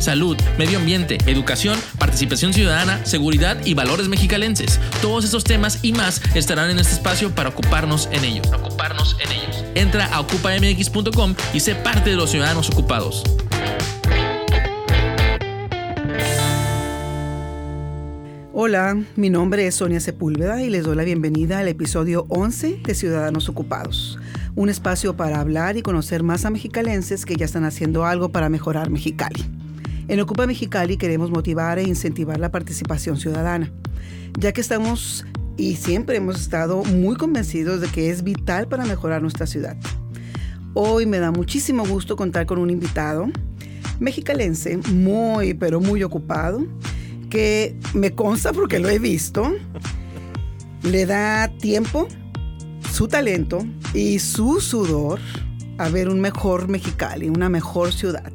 Salud, medio ambiente, educación, participación ciudadana, seguridad y valores mexicalenses. Todos estos temas y más estarán en este espacio para ocuparnos en ellos. Ocuparnos en ellos. Entra a ocupamx.com y sé parte de los ciudadanos ocupados. Hola, mi nombre es Sonia Sepúlveda y les doy la bienvenida al episodio 11 de Ciudadanos Ocupados un espacio para hablar y conocer más a mexicalenses que ya están haciendo algo para mejorar Mexicali. En Ocupa Mexicali queremos motivar e incentivar la participación ciudadana, ya que estamos y siempre hemos estado muy convencidos de que es vital para mejorar nuestra ciudad. Hoy me da muchísimo gusto contar con un invitado mexicalense muy, pero muy ocupado, que me consta porque lo he visto, le da tiempo, su talento y su sudor a ver un mejor Mexicali, una mejor ciudad.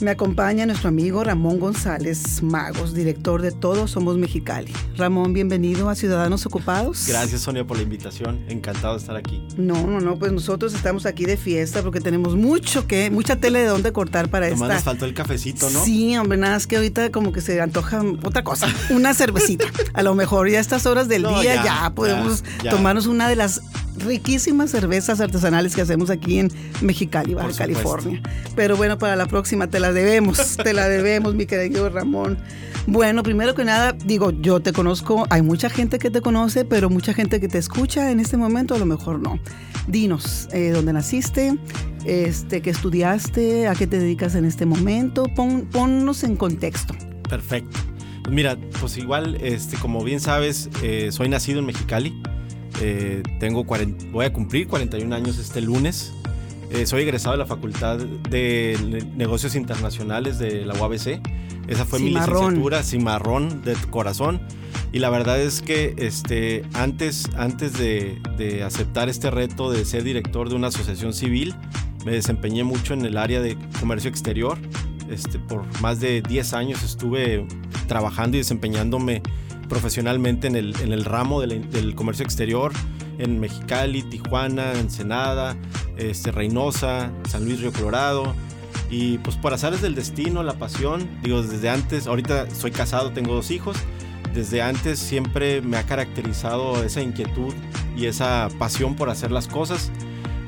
Me acompaña nuestro amigo Ramón González Magos, director de Todos Somos Mexicali. Ramón, bienvenido a Ciudadanos Ocupados. Gracias, Sonia, por la invitación. Encantado de estar aquí. No, no, no, pues nosotros estamos aquí de fiesta porque tenemos mucho que, mucha tele de dónde cortar para Nomás esta. nos faltó el cafecito, ¿no? Sí, hombre, nada, es que ahorita como que se antoja otra cosa, una cervecita. A lo mejor ya a estas horas del No, día ya, ya, podemos ya, ya. tomarnos una de las riquísimas cervezas artesanales que hacemos aquí en Mexicali, Baja. California. Pero bueno, para la próxima te la debemos, te la debemos, mi querido Ramón. Bueno, primero que nada, digo, yo te conozco, hay mucha gente que te conoce, pero mucha gente que te escucha en este momento a lo mejor no. Dinos, eh, ¿dónde naciste? Este, ¿Qué estudiaste? ¿A qué te dedicas en este momento? Pon- ponnos en contexto. Perfecto. Mira, pues igual, este, como bien sabes, eh, soy nacido en Mexicali. Eh, tengo 40 voy a cumplir 41 años este lunes. Eh, soy egresado de la Facultad de Ne- Negocios Internacionales de la UABC. Esa fue mi Cimarrón. licenciatura, cimarrón de corazón. Y la verdad es que este, antes, antes de, de aceptar este reto de ser director de una asociación civil, me desempeñé mucho en el área de comercio exterior. Este, por más de 10 años estuve trabajando y desempeñándome profesionalmente en el, en el ramo del, comercio exterior en Mexicali, Tijuana, Ensenada, este, Reynosa, San Luis Río Colorado. Y pues por azares del destino, la pasión, digo, desde antes, ahorita soy casado, tengo dos hijos, desde antes siempre me ha caracterizado esa inquietud y esa pasión por hacer las cosas.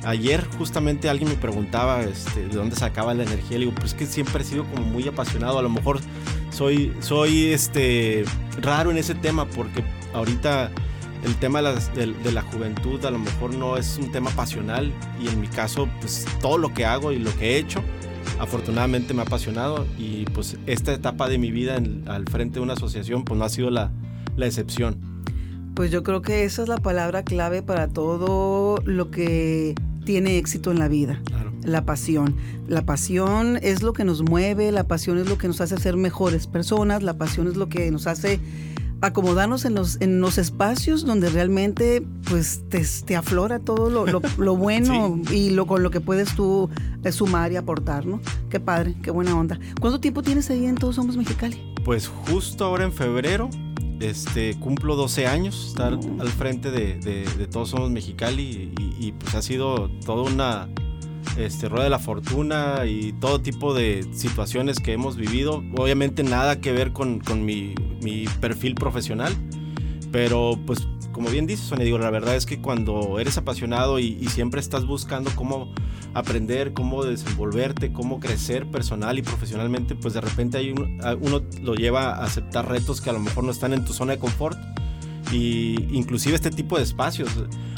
Ayer justamente alguien me preguntaba este, de dónde sacaba la energía. Le digo, pues que siempre he sido como muy apasionado. A lo mejor soy, soy este, raro en ese tema porque ahorita el tema de, las- de- de la juventud a lo mejor no es un tema pasional y en mi caso pues todo lo que hago y lo que he hecho afortunadamente me ha apasionado y pues esta etapa de mi vida en- al frente de una asociación pues no ha sido la, la excepción. Pues yo creo que esa es la palabra clave para todo lo que tiene éxito en la vida. Claro. La pasión. La pasión es lo que nos mueve, la pasión es lo que nos hace ser mejores personas, la pasión es lo que nos hace acomodarnos en los, en los espacios donde realmente pues te, te aflora todo lo, lo- lo bueno y lo con lo que puedes tú eh, sumar y aportar, ¿no? Qué padre, qué buena onda. ¿Cuánto tiempo tienes ahí en Todos Somos Mexicali? Pues justo ahora en febrero este, cumplo 12 años estar al frente de, Todos Somos Mexicali y, pues ha sido toda una este, rueda de la fortuna y todo tipo de situaciones que hemos vivido. Obviamente nada que ver con, mi perfil profesional, pero pues como bien dices, Sonia, digo, la verdad es que cuando eres apasionado y, y siempre estás buscando cómo aprender, cómo desenvolverte, cómo crecer personal y profesionalmente, pues de repente hay un- uno lo lleva a aceptar retos que a lo mejor no están en tu zona de confort. Y inclusive este tipo de espacios.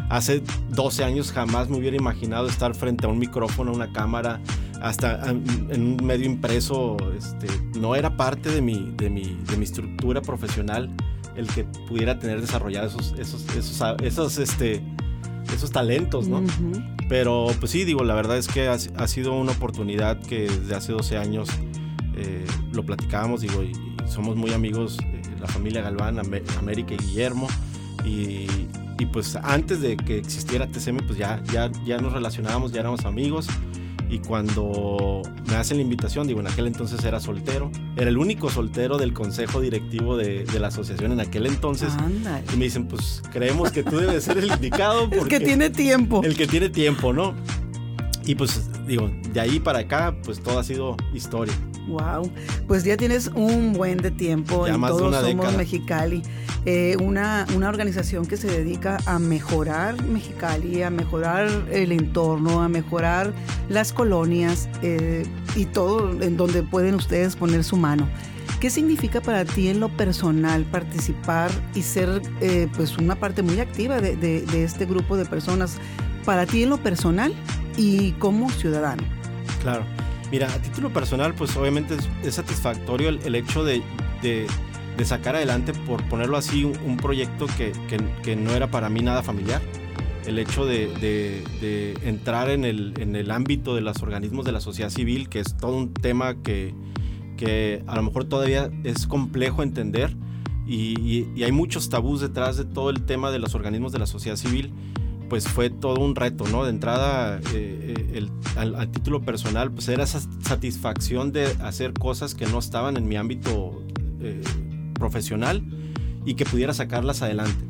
Hace 12 años jamás me hubiera imaginado estar frente a un micrófono, a una cámara, hasta en un medio impreso. Este, no era parte de mi, de, mi, de mi estructura profesional el que pudiera tener desarrollados esos, esos, esos, esos, este, esos talentos, ¿no? Ujú. Pero pues sí, digo, la verdad es que ha, ha sido una oportunidad que desde hace 12 años eh, lo platicábamos, digo, y, y somos muy amigos, eh, la familia Galván, Am- América y Guillermo, y y pues antes de que existiera TCM, pues ya, ya, ya nos relacionábamos, ya éramos amigos. Y cuando me hacen la invitación, digo, en aquel entonces era soltero, era el único soltero del consejo directivo de, de la asociación en aquel entonces. Ándale. Y me dicen, pues creemos que tú debes ser el indicado. El Porque que tiene tiempo. El que tiene tiempo, ¿no? Y pues digo, de ahí para acá, pues todo ha sido historia. Wow, pues ya tienes un buen de tiempo Ya en más de Todos una Somos década. Mexicali, eh, una, una organización que se dedica a mejorar Mexicali, a mejorar el entorno, a mejorar las colonias eh, y todo en donde pueden ustedes poner su mano. ¿Qué significa para ti en lo personal participar y ser eh, pues una parte muy activa de, de- de este grupo de personas? Para ti en lo personal y como ciudadano. Claro. Mira, a título personal, pues obviamente es, es satisfactorio el, el hecho de, de- de sacar adelante, por ponerlo así, un, un proyecto que, que- que no era para mí nada familiar. El hecho de, de- entrar en el, en el ámbito de los organismos de la sociedad civil, que es todo un tema que, que a lo mejor todavía es complejo entender y, y- y hay muchos tabús detrás de todo el tema de los organismos de la sociedad civil pues fue todo un reto, ¿no? De entrada, eh, eh, el- al, título personal, pues era esa satisfacción de hacer cosas que no estaban en mi ámbito eh, profesional y que pudiera sacarlas adelante.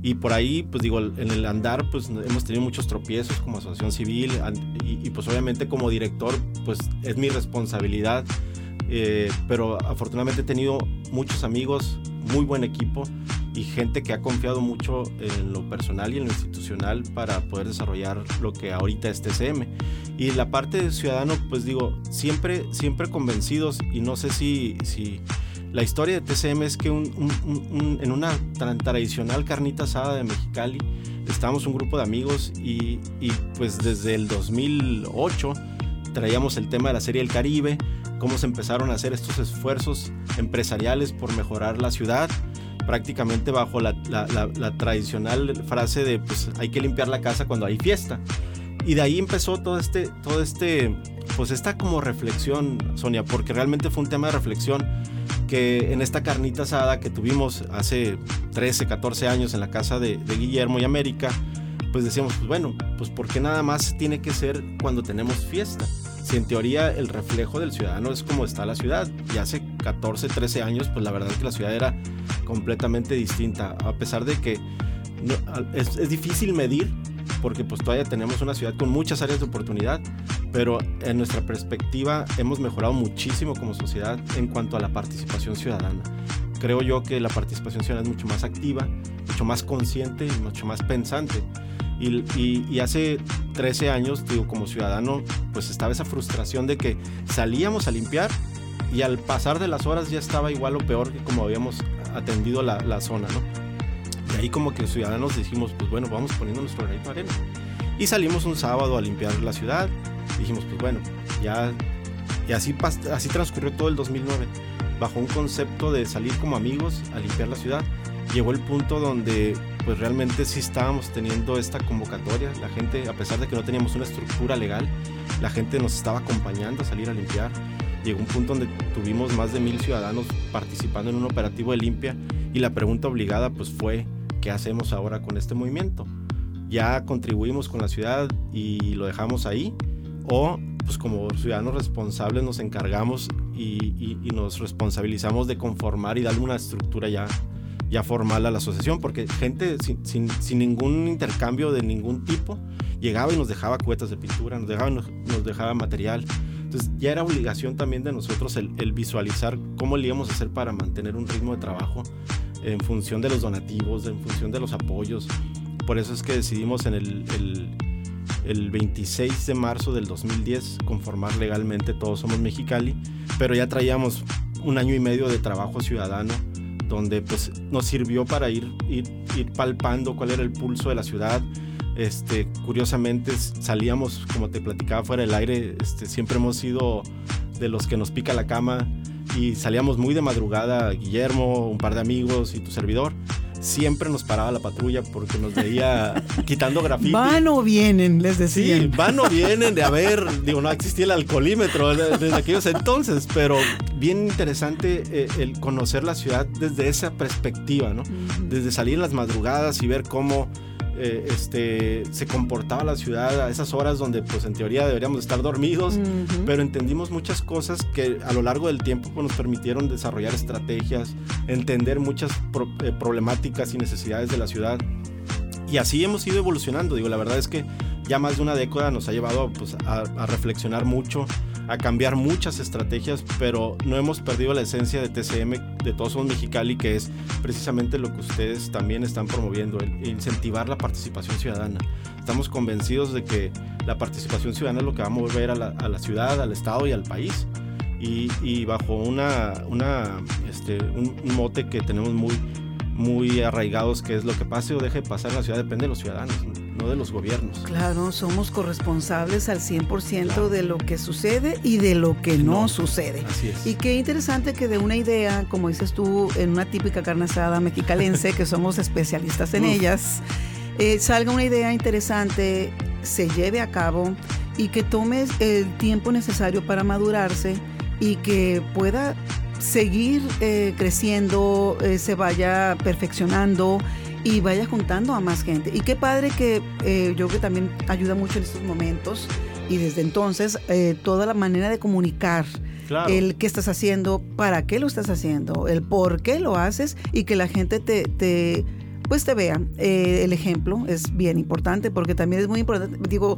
Y por ahí, pues digo, en el andar, pues hemos tenido muchos tropiezos como asociación civil y, y, pues obviamente como director, pues es mi responsabilidad. eh, pero afortunadamente he tenido muchos amigos, muy buen equipo y gente que ha confiado mucho en lo personal y en lo institucional para poder desarrollar lo que ahorita es TCM. Y la parte de ciudadano, pues digo, siempre, siempre convencidos y no sé si, si la historia de TCM es que un- en una tan tradicional carnita asada de Mexicali, estábamos un grupo de amigos y, y pues desde el 2008 traíamos el tema de la Serie del Caribe, cómo se empezaron a hacer estos esfuerzos empresariales por mejorar la ciudad, prácticamente bajo la, la- la- la tradicional frase de pues hay que limpiar la casa cuando hay fiesta. Y de ahí empezó todo este, todo este, pues esta como reflexión, Sonia, porque realmente fue un tema de reflexión que en esta carnita asada que tuvimos hace 13, 14 años en la casa de, de Guillermo y América, pues decíamos, pues bueno, pues ¿por qué nada más tiene que ser cuando tenemos fiesta? Si en teoría el reflejo del ciudadano es como está la ciudad, y hace 14, 13 años, pues la verdad es que la ciudad era completamente distinta, a pesar de que es, es difícil medir, porque pues todavía tenemos una ciudad con muchas áreas de oportunidad, pero en nuestra perspectiva hemos mejorado muchísimo como sociedad en cuanto a la participación ciudadana. Creo yo que la participación ciudadana es mucho más activa, mucho más consciente y mucho más pensante. Y, hace 13 años, digo, como ciudadano, pues estaba esa frustración de que salíamos a limpiar y al pasar de las horas ya estaba igual o peor que como habíamos atendido la, la zona, ¿no? Y ahí como que los ciudadanos dijimos, pues bueno, vamos poniendo nuestro granito de arena. Y salimos un sábado a limpiar la ciudad. Dijimos, pues bueno, ya... Y así, así transcurrió todo el 2009, bajo un concepto de salir como amigos a limpiar la ciudad. Llegó el punto donde pues realmente sí estábamos teniendo esta convocatoria. La gente, a pesar de que no teníamos una estructura legal, la gente nos estaba acompañando a salir a limpiar. Llegó un punto donde tuvimos más de mil ciudadanos participando en un operativo de limpia y la pregunta obligada pues fue, ¿qué hacemos ahora con este movimiento? ¿Ya contribuimos con la ciudad y lo dejamos ahí? ¿O pues como ciudadanos responsables nos encargamos y, y- y nos responsabilizamos de conformar y darle una estructura ya, ya formal a la asociación? Porque gente sin, sin- ningún intercambio de ningún tipo llegaba y nos dejaba cubetas de pintura, nos dejaba, nos, dejaba material. Entonces ya era obligación también de nosotros el, visualizar cómo le íbamos a hacer para mantener un ritmo de trabajo en función de los donativos, en función de los apoyos. Por eso es que decidimos en el, el 26 de marzo del 2010 conformar legalmente Todos Somos Mexicali, pero ya traíamos un año y medio de trabajo ciudadano donde pues nos sirvió para ir, ir, ir palpando cuál era el pulso de la ciudad. Este, curiosamente salíamos, como te platicaba fuera del aire, este, siempre hemos sido de los que nos pica la cama y salíamos muy de madrugada, Guillermo, un par de amigos y tu servidor, siempre nos paraba la patrulla porque nos veía quitando grafiti. Van o vienen, les decía. Sí, van o vienen de haber, digo, no existía el alcoholímetro desde aquellos entonces, pero bien interesante eh, el conocer la ciudad desde esa perspectiva, ¿no? Desde salir en las madrugadas y ver cómo eh, este, se comportaba la ciudad a esas horas donde pues en teoría deberíamos estar dormidos, pero entendimos muchas cosas que a lo largo del tiempo pues, nos permitieron desarrollar estrategias, entender muchas eh, problemáticas y necesidades de la ciudad. Y así hemos ido evolucionando. Digo, la verdad es que ya más de una década nos ha llevado pues, a, a reflexionar mucho, a cambiar muchas estrategias, pero no hemos perdido la esencia de TCM, de Todos Somos Mexicali, que es precisamente lo que ustedes también están promoviendo, el incentivar la participación ciudadana. Estamos convencidos de que la participación ciudadana es lo que va a mover a la, ciudad, al Estado y al país. Y, bajo una, una este, un, un mote que tenemos muy, muy arraigados, que es lo que pase o deje de pasar en la ciudad, depende de los ciudadanos no de los gobiernos. Claro, somos corresponsables al 100% de lo que sucede y de lo que no, sucede. Así es. Y qué interesante que de una idea, como dices tú, en una típica carne asada mexicalense, que somos especialistas en ellas, eh, salga una idea interesante, se lleve a cabo y que tome el tiempo necesario para madurarse y que pueda seguir eh, creciendo, eh, se vaya perfeccionando y vaya juntando a más gente. Y qué padre que eh, yo creo que también ayuda mucho en estos momentos y desde entonces eh, toda la manera de comunicar. El qué estás haciendo, para qué lo estás haciendo, el por qué lo haces y que la gente te, te pues te vea. Eh, el ejemplo es bien importante porque también es muy importante. Digo,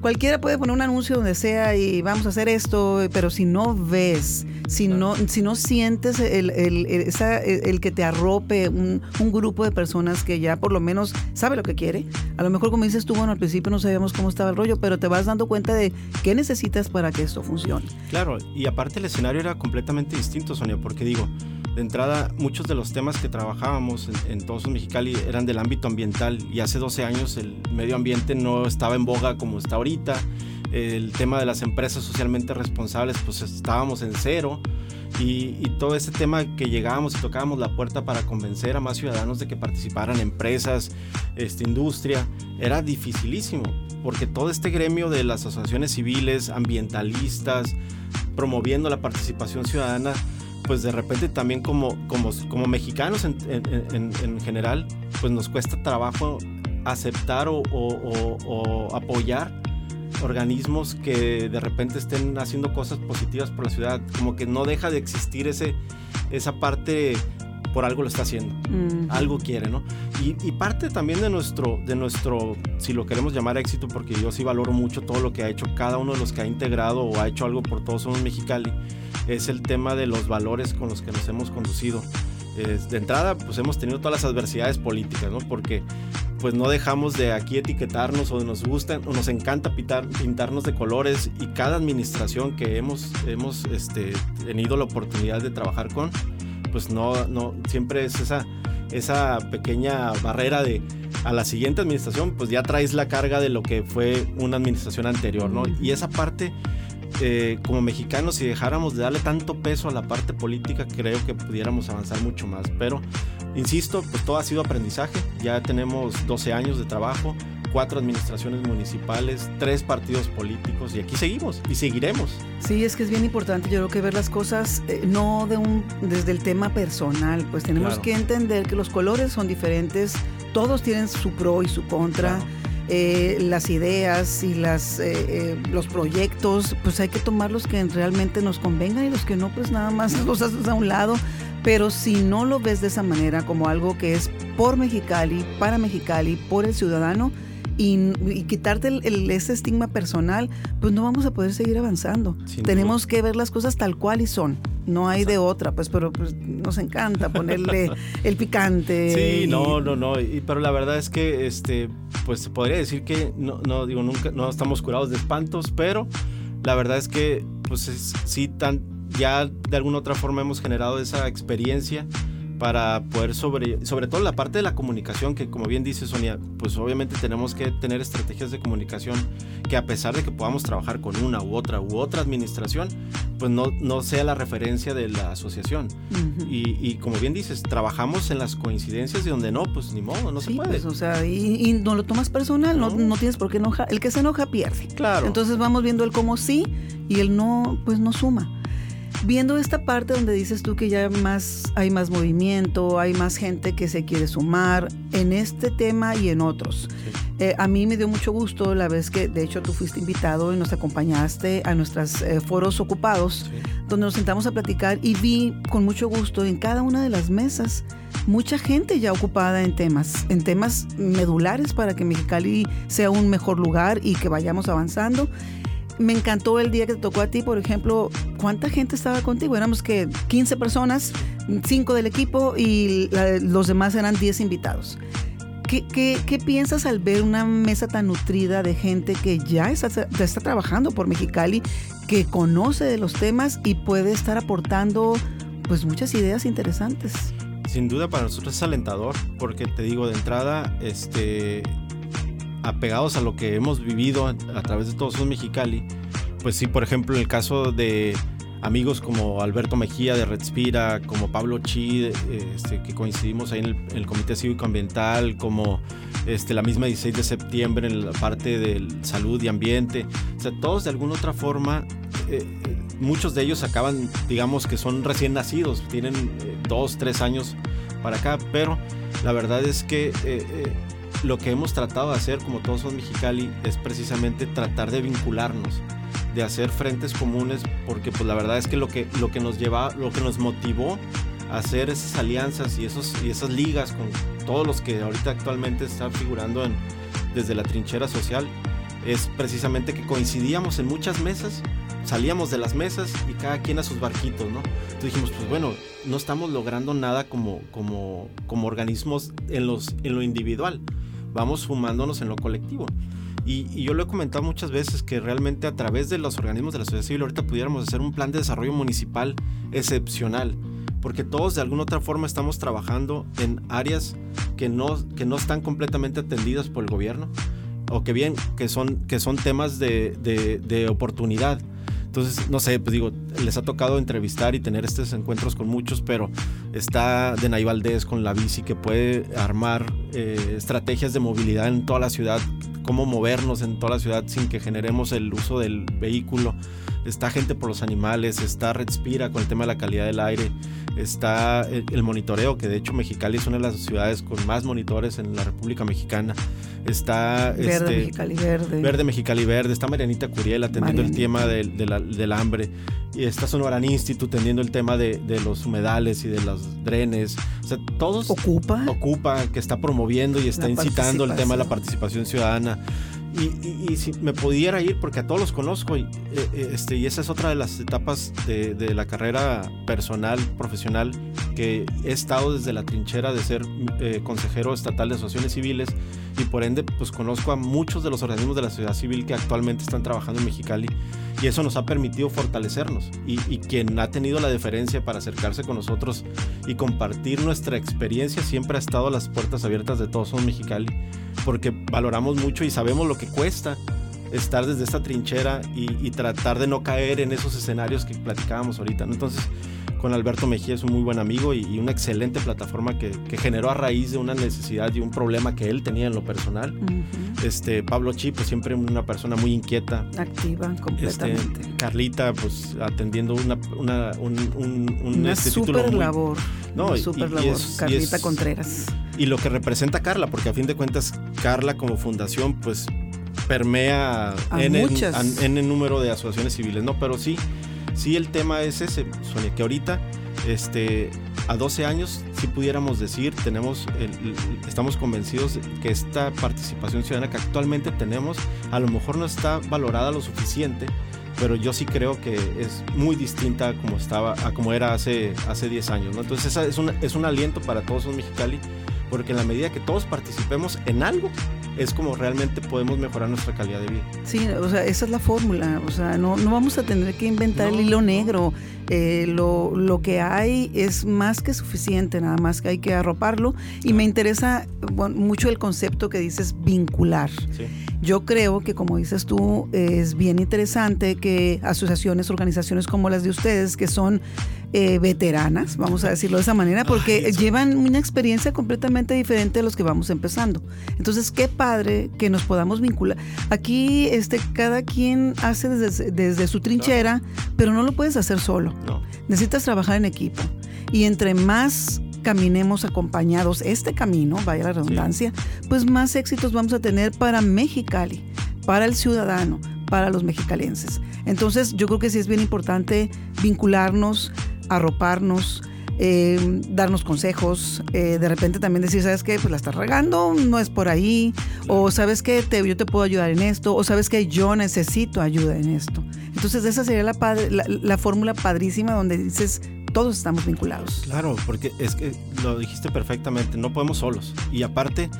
Cualquiera puede poner un anuncio donde sea y vamos a hacer esto, pero si no ves, si no, si no sientes el, el, que te arrope un, grupo de personas que ya por lo menos sabe lo que quiere, a lo mejor como dices tú, bueno, al principio no sabíamos cómo estaba el rollo, pero te vas dando cuenta de qué necesitas para que esto funcione. Claro, y aparte el escenario era completamente distinto, Sonia, porque digo, de entrada, muchos de los temas que trabajábamos en, Todos los Mexicali eran del ámbito ambiental y hace 12 años el medio ambiente no estaba en boga como está ahorita. El tema de las empresas socialmente responsables, pues estábamos en cero. Y, todo ese tema que llegábamos y tocábamos la puerta para convencer a más ciudadanos de que participaran empresas, esta industria, era dificilísimo, porque todo este gremio de las asociaciones civiles, ambientalistas, promoviendo la participación ciudadana, pues de repente también como, como, como mexicanos en, en, general, pues nos cuesta trabajo aceptar o, o, apoyar organismos que de repente estén haciendo cosas positivas por la ciudad, como que no deja de existir ese, esa parte por algo lo está haciendo, algo quiere, ¿no? Y, y, parte también de nuestro, de nuestro, si lo queremos llamar éxito, porque yo sí valoro mucho todo lo que ha hecho cada uno de los que ha integrado o ha hecho algo por todos somos Mexicali, es el tema de los valores con los que nos hemos conducido. de entrada, pues hemos tenido todas las adversidades políticas, ¿no? Porque pues no dejamos de aquí etiquetarnos o nos gusta o nos encanta pintarnos de colores y cada administración que hemos, hemos este, tenido la oportunidad de trabajar con, pues no, no, siempre es esa, esa pequeña barrera de a la siguiente administración, pues ya traes la carga de lo que fue una administración anterior, ¿no? Y esa parte eh, como mexicanos, si dejáramos de darle tanto peso a la parte política, creo que pudiéramos avanzar mucho más. Pero, insisto, pues todo ha sido aprendizaje. Ya tenemos 12 años de trabajo, cuatro administraciones municipales, tres partidos políticos y aquí seguimos y seguiremos. Sí, es que es bien importante, yo creo que ver las cosas eh, no de un, desde el tema personal, pues tenemos que entender que los colores son diferentes, todos tienen su pro y su contra. Eh, las ideas y las, eh, eh, los proyectos, pues hay que tomar los que realmente nos convengan y los que no, pues nada más los haces a un lado. Pero si no lo ves de esa manera, como algo que es por Mexicali, para Mexicali, por el ciudadano, y, quitarte ese estigma personal, pues no vamos a poder seguir avanzando. Tenemos que ver las cosas tal cual y son. No hay de otra, pues, pero pues, nos encanta ponerle el picante. Sí, no, no, no. Y, pero la verdad es que, este, pues se podría decir que no, no digo nunca, no estamos curados de espantos, pero la verdad es que, pues sí, tan, ya de alguna otra forma hemos generado esa experiencia para poder sobre, sobre todo la parte de la comunicación, que como bien dice Sonia, pues obviamente tenemos que tener estrategias de comunicación que a pesar de que podamos trabajar con una u otra u otra administración, pues no, no sea la referencia de la asociación. y, como bien dices, trabajamos en las coincidencias y donde no, pues ni modo, no se puede. Pues, o sea, y, no lo tomas personal, no. no. tienes por qué enojar. El que se enoja pierde. Claro. Entonces vamos viendo el cómo sí y el no, pues no suma viendo esta parte donde dices tú que ya más, hay más movimiento, hay más gente que se quiere sumar en este tema y en otros. Eh, a mí me dio mucho gusto la vez que, de hecho, tú fuiste invitado y nos acompañaste a nuestros eh, foros ocupados, donde nos sentamos a platicar y vi con mucho gusto en cada una de las mesas mucha gente ya ocupada en temas, en temas medulares para que Mexicali sea un mejor lugar y que vayamos avanzando me encantó el día que te tocó a ti, por ejemplo, ¿cuánta gente estaba contigo? Éramos que 15 personas, 5 del equipo y los demás eran 10 invitados. ¿Qué, piensas al ver una mesa tan nutrida de gente que ya está, está trabajando por Mexicali, que conoce de los temas y puede estar aportando pues muchas ideas interesantes? Sin duda para nosotros es alentador, porque te digo de entrada, este, apegados a lo que hemos vivido a, través de todos los Mexicali, pues sí, por ejemplo, en el caso de amigos como Alberto Mejía de Redspira, como Pablo Chi, este, que coincidimos ahí en el, Comité Cívico Ambiental, como este, la misma 16 de septiembre en la parte de salud y ambiente. O sea, todos de alguna otra forma, eh, muchos de ellos acaban, digamos que son recién nacidos, tienen eh, dos, tres años para acá, pero la verdad es que eh, lo que hemos tratado de hacer, como todos son Mexicali, es precisamente tratar de vincularnos, de hacer frentes comunes, porque pues la verdad es que lo que, lo que nos lleva, lo que nos motivó a hacer esas alianzas y, esos, y esas ligas con todos los que ahorita actualmente están figurando en, desde la trinchera social, es precisamente que coincidíamos en muchas mesas, salíamos de las mesas y cada quien a sus barquitos, ¿no? Entonces dijimos, pues bueno, no estamos logrando nada como, como, como organismos en, los, en lo individual vamos fumándonos en lo colectivo. Y, yo lo he comentado muchas veces que realmente a través de los organismos de la sociedad civil ahorita pudiéramos hacer un plan de desarrollo municipal excepcional, porque todos de alguna otra forma estamos trabajando en áreas que no, que no están completamente atendidas por el gobierno, o que bien, que son, que son temas de, de oportunidad entonces, no sé, pues digo, les ha tocado entrevistar y tener estos encuentros con muchos, pero está Denay Valdés con la bici que puede armar eh, estrategias de movilidad en toda la ciudad, cómo movernos en toda la ciudad sin que generemos el uso del vehículo. Está gente por los animales, está Redspira con el tema de la calidad del aire, está el, monitoreo, que de hecho Mexicali es una de las ciudades con más monitores en la República Mexicana. Está Verde este, Mexicali Verde. Verde Mexicali Verde, está Marianita Curiel atendiendo el tema del hambre. Y está Sonoran Institute atendiendo el tema de, de, los humedales y de los drenes. O sea, todos... Ocupa. Ocupa, que está promoviendo y está incitando el tema de la participación ciudadana. Y, si me pudiera ir, porque a todos los conozco, y, eh, eh, este, y esa es otra de las etapas de, de, la carrera personal, profesional, he estado desde la trinchera de ser eh, consejero estatal de asociaciones civiles y por ende pues conozco a muchos de los organismos de la sociedad civil que actualmente están trabajando en Mexicali y eso nos ha permitido fortalecernos y, y quien ha tenido la deferencia para acercarse con nosotros y compartir nuestra experiencia siempre ha estado a las puertas abiertas de todos son Mexicali porque valoramos mucho y sabemos lo que cuesta estar desde esta trinchera y, tratar de no caer en esos escenarios que platicábamos ahorita. Entonces, con Alberto Mejía es un muy buen amigo y, una excelente plataforma que, generó a raíz de una necesidad y un problema que él tenía en lo personal. este, Pablo Chi, pues siempre una persona muy inquieta. Activa, completamente. Este, Carlita, pues atendiendo una, una, un, una este, super labor. No, una super labor. Carlita Contreras. Y lo que representa Carla, porque a fin de cuentas, Carla como fundación, pues permea en, el número de asociaciones civiles, ¿no? Pero sí, sí el tema es ese, Sonia, que ahorita, este, a 12 años, si pudiéramos decir, tenemos, estamos convencidos que esta participación ciudadana que actualmente tenemos, a lo mejor no está valorada lo suficiente, pero yo sí creo que es muy distinta a como estaba, a como era hace, hace 10 años. Entonces esa es, un, es un aliento para todos los Mexicali, porque en la medida que todos participemos en algo, es como realmente podemos mejorar nuestra calidad de vida. Sí, o sea, esa es la fórmula, o sea, no, no vamos a tener que inventar el hilo negro. Eh, lo, lo, que hay es más que suficiente, nada más que hay que arroparlo. Y me interesa mucho el concepto que dices vincular. Yo creo que, como dices tú, es bien interesante que asociaciones, organizaciones como las de ustedes, que son eh, veteranas, vamos a decirlo de esa manera, porque llevan una experiencia completamente diferente a los que vamos empezando. Entonces, qué padre que nos podamos vincular. Aquí, este, cada quien hace desde, desde su trinchera, pero no lo puedes hacer solo. Necesitas trabajar en equipo. Y entre más caminemos acompañados este camino, vaya la redundancia, pues más éxitos vamos a tener para Mexicali, para el ciudadano, para los mexicalenses. Entonces yo creo que sí es bien importante vincularnos, arroparnos, eh, darnos consejos, eh, de repente también decir, ¿sabes qué? Pues la estás regando, no es por ahí, o ¿sabes qué? Te, yo te puedo ayudar en esto, o ¿sabes qué? Yo necesito ayuda en esto. Entonces esa sería la, la, fórmula padrísima donde dices, todos estamos vinculados. Claro, porque es que lo dijiste perfectamente, no podemos solos. Y aparte,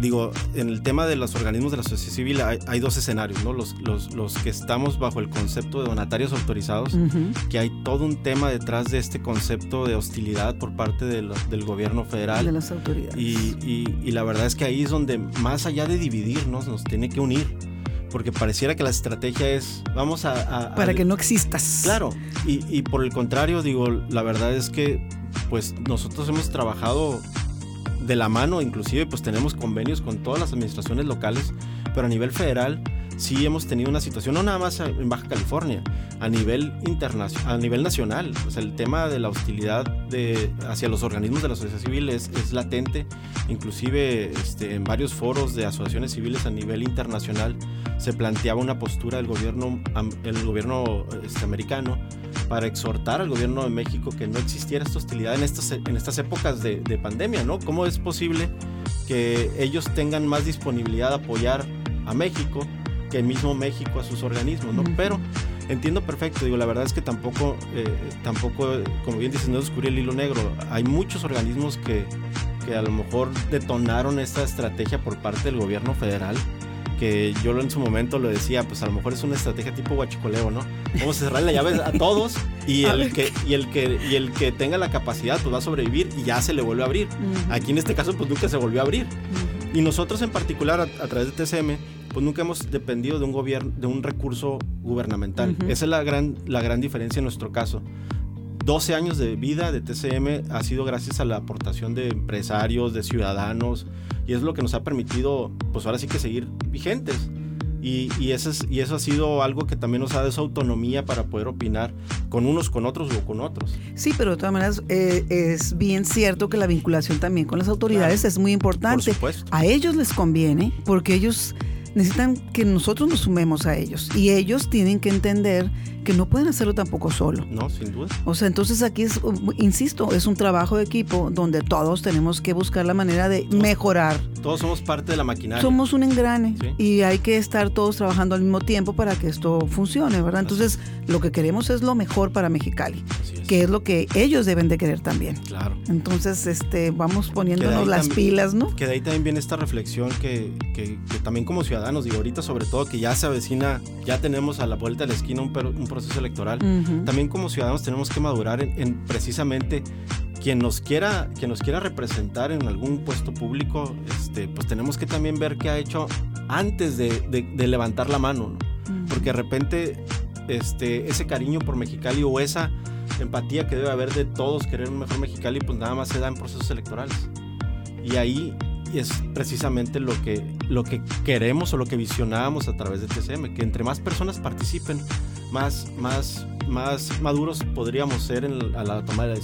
digo, en el tema de los organismos de la sociedad civil hay, dos escenarios, ¿no? Los, los, los, que estamos bajo el concepto de donatarios autorizados, que hay todo un tema detrás de este concepto de hostilidad por parte del gobierno federal. De las autoridades. Y, y, y, la verdad es que ahí es donde, más allá de dividirnos, nos tiene que unir. Porque pareciera que la estrategia es, vamos a... Para que no existas. Claro. Y, y por el contrario, digo, la verdad es que, pues nosotros hemos trabajado de la mano, inclusive pues tenemos convenios con todas las administraciones locales, pero a nivel federal sí hemos tenido una situación, no nada más en Baja California, a nivel internacional, a nivel nacional. O sea, el tema de la hostilidad de, hacia los organismos de la sociedad civil es, latente. Inclusive este, en varios foros de asociaciones civiles a nivel internacional se planteaba una postura del gobierno, el gobierno este, americano para exhortar al gobierno de México que no existiera esta hostilidad en estas, en estas épocas de, de pandemia, ¿no? ¿Cómo es posible que ellos tengan más disponibilidad de apoyar a México que el mismo México a sus organismos, ¿no? Pero entiendo perfecto, digo, la verdad es que tampoco, eh, tampoco, como bien dices, no descubrí el hilo negro. Hay muchos organismos que, que a lo mejor detonaron esta estrategia por parte del gobierno federal que yo en su momento lo decía, pues a lo mejor es una estrategia tipo guachicoleo, ¿no? Vamos a cerrar la llave a todos y el que y el que y el que tenga la capacidad pues va a sobrevivir y ya se le vuelve a abrir. Aquí en este caso pues nunca se volvió a abrir. Y nosotros en particular a, través de TCM pues nunca hemos dependido de un gobierno de un recurso gubernamental. Esa es la gran la gran diferencia en nuestro caso. 12 años de vida de TCM ha sido gracias a la aportación de empresarios, de ciudadanos, y es lo que nos ha permitido, pues ahora sí que seguir vigentes. Y, y, eso es, y eso ha sido algo que también nos ha dado esa autonomía para poder opinar con unos, con otros o con otros. Sí, pero de todas maneras eh, es bien cierto que la vinculación también con las autoridades es muy importante. Por supuesto. A ellos les conviene porque ellos necesitan que nosotros nos sumemos a ellos y ellos tienen que entender que no pueden hacerlo tampoco solo. No, sin duda. O sea, entonces aquí es, insisto, es un trabajo de equipo donde todos tenemos que buscar la manera de mejorar. Todos somos parte de la maquinaria. Somos un engrane y hay que estar todos trabajando al mismo tiempo para que esto funcione, ¿verdad? Entonces, lo que queremos es lo mejor para Mexicali, que es lo que ellos deben de querer también. Claro. Entonces, este, vamos poniéndonos las pilas, ¿no? Que de ahí también viene esta reflexión que, que, también como ciudadanos, digo, ahorita sobre todo que ya se avecina, ya tenemos a la vuelta de la esquina un, un proceso electoral, también como ciudadanos tenemos que madurar en, precisamente quien nos quiera quien nos quiera representar en algún puesto público, este, pues tenemos que también ver qué ha hecho antes de, levantar la mano, porque de repente este, ese cariño por Mexicali o esa empatía que debe haber de todos querer un mejor Mexicali, pues nada más se da en procesos electorales. Y ahí es precisamente lo que, lo que queremos o lo que visionábamos a través de TCM, que entre más personas participen, más, más, más maduros podríamos ser a, la toma de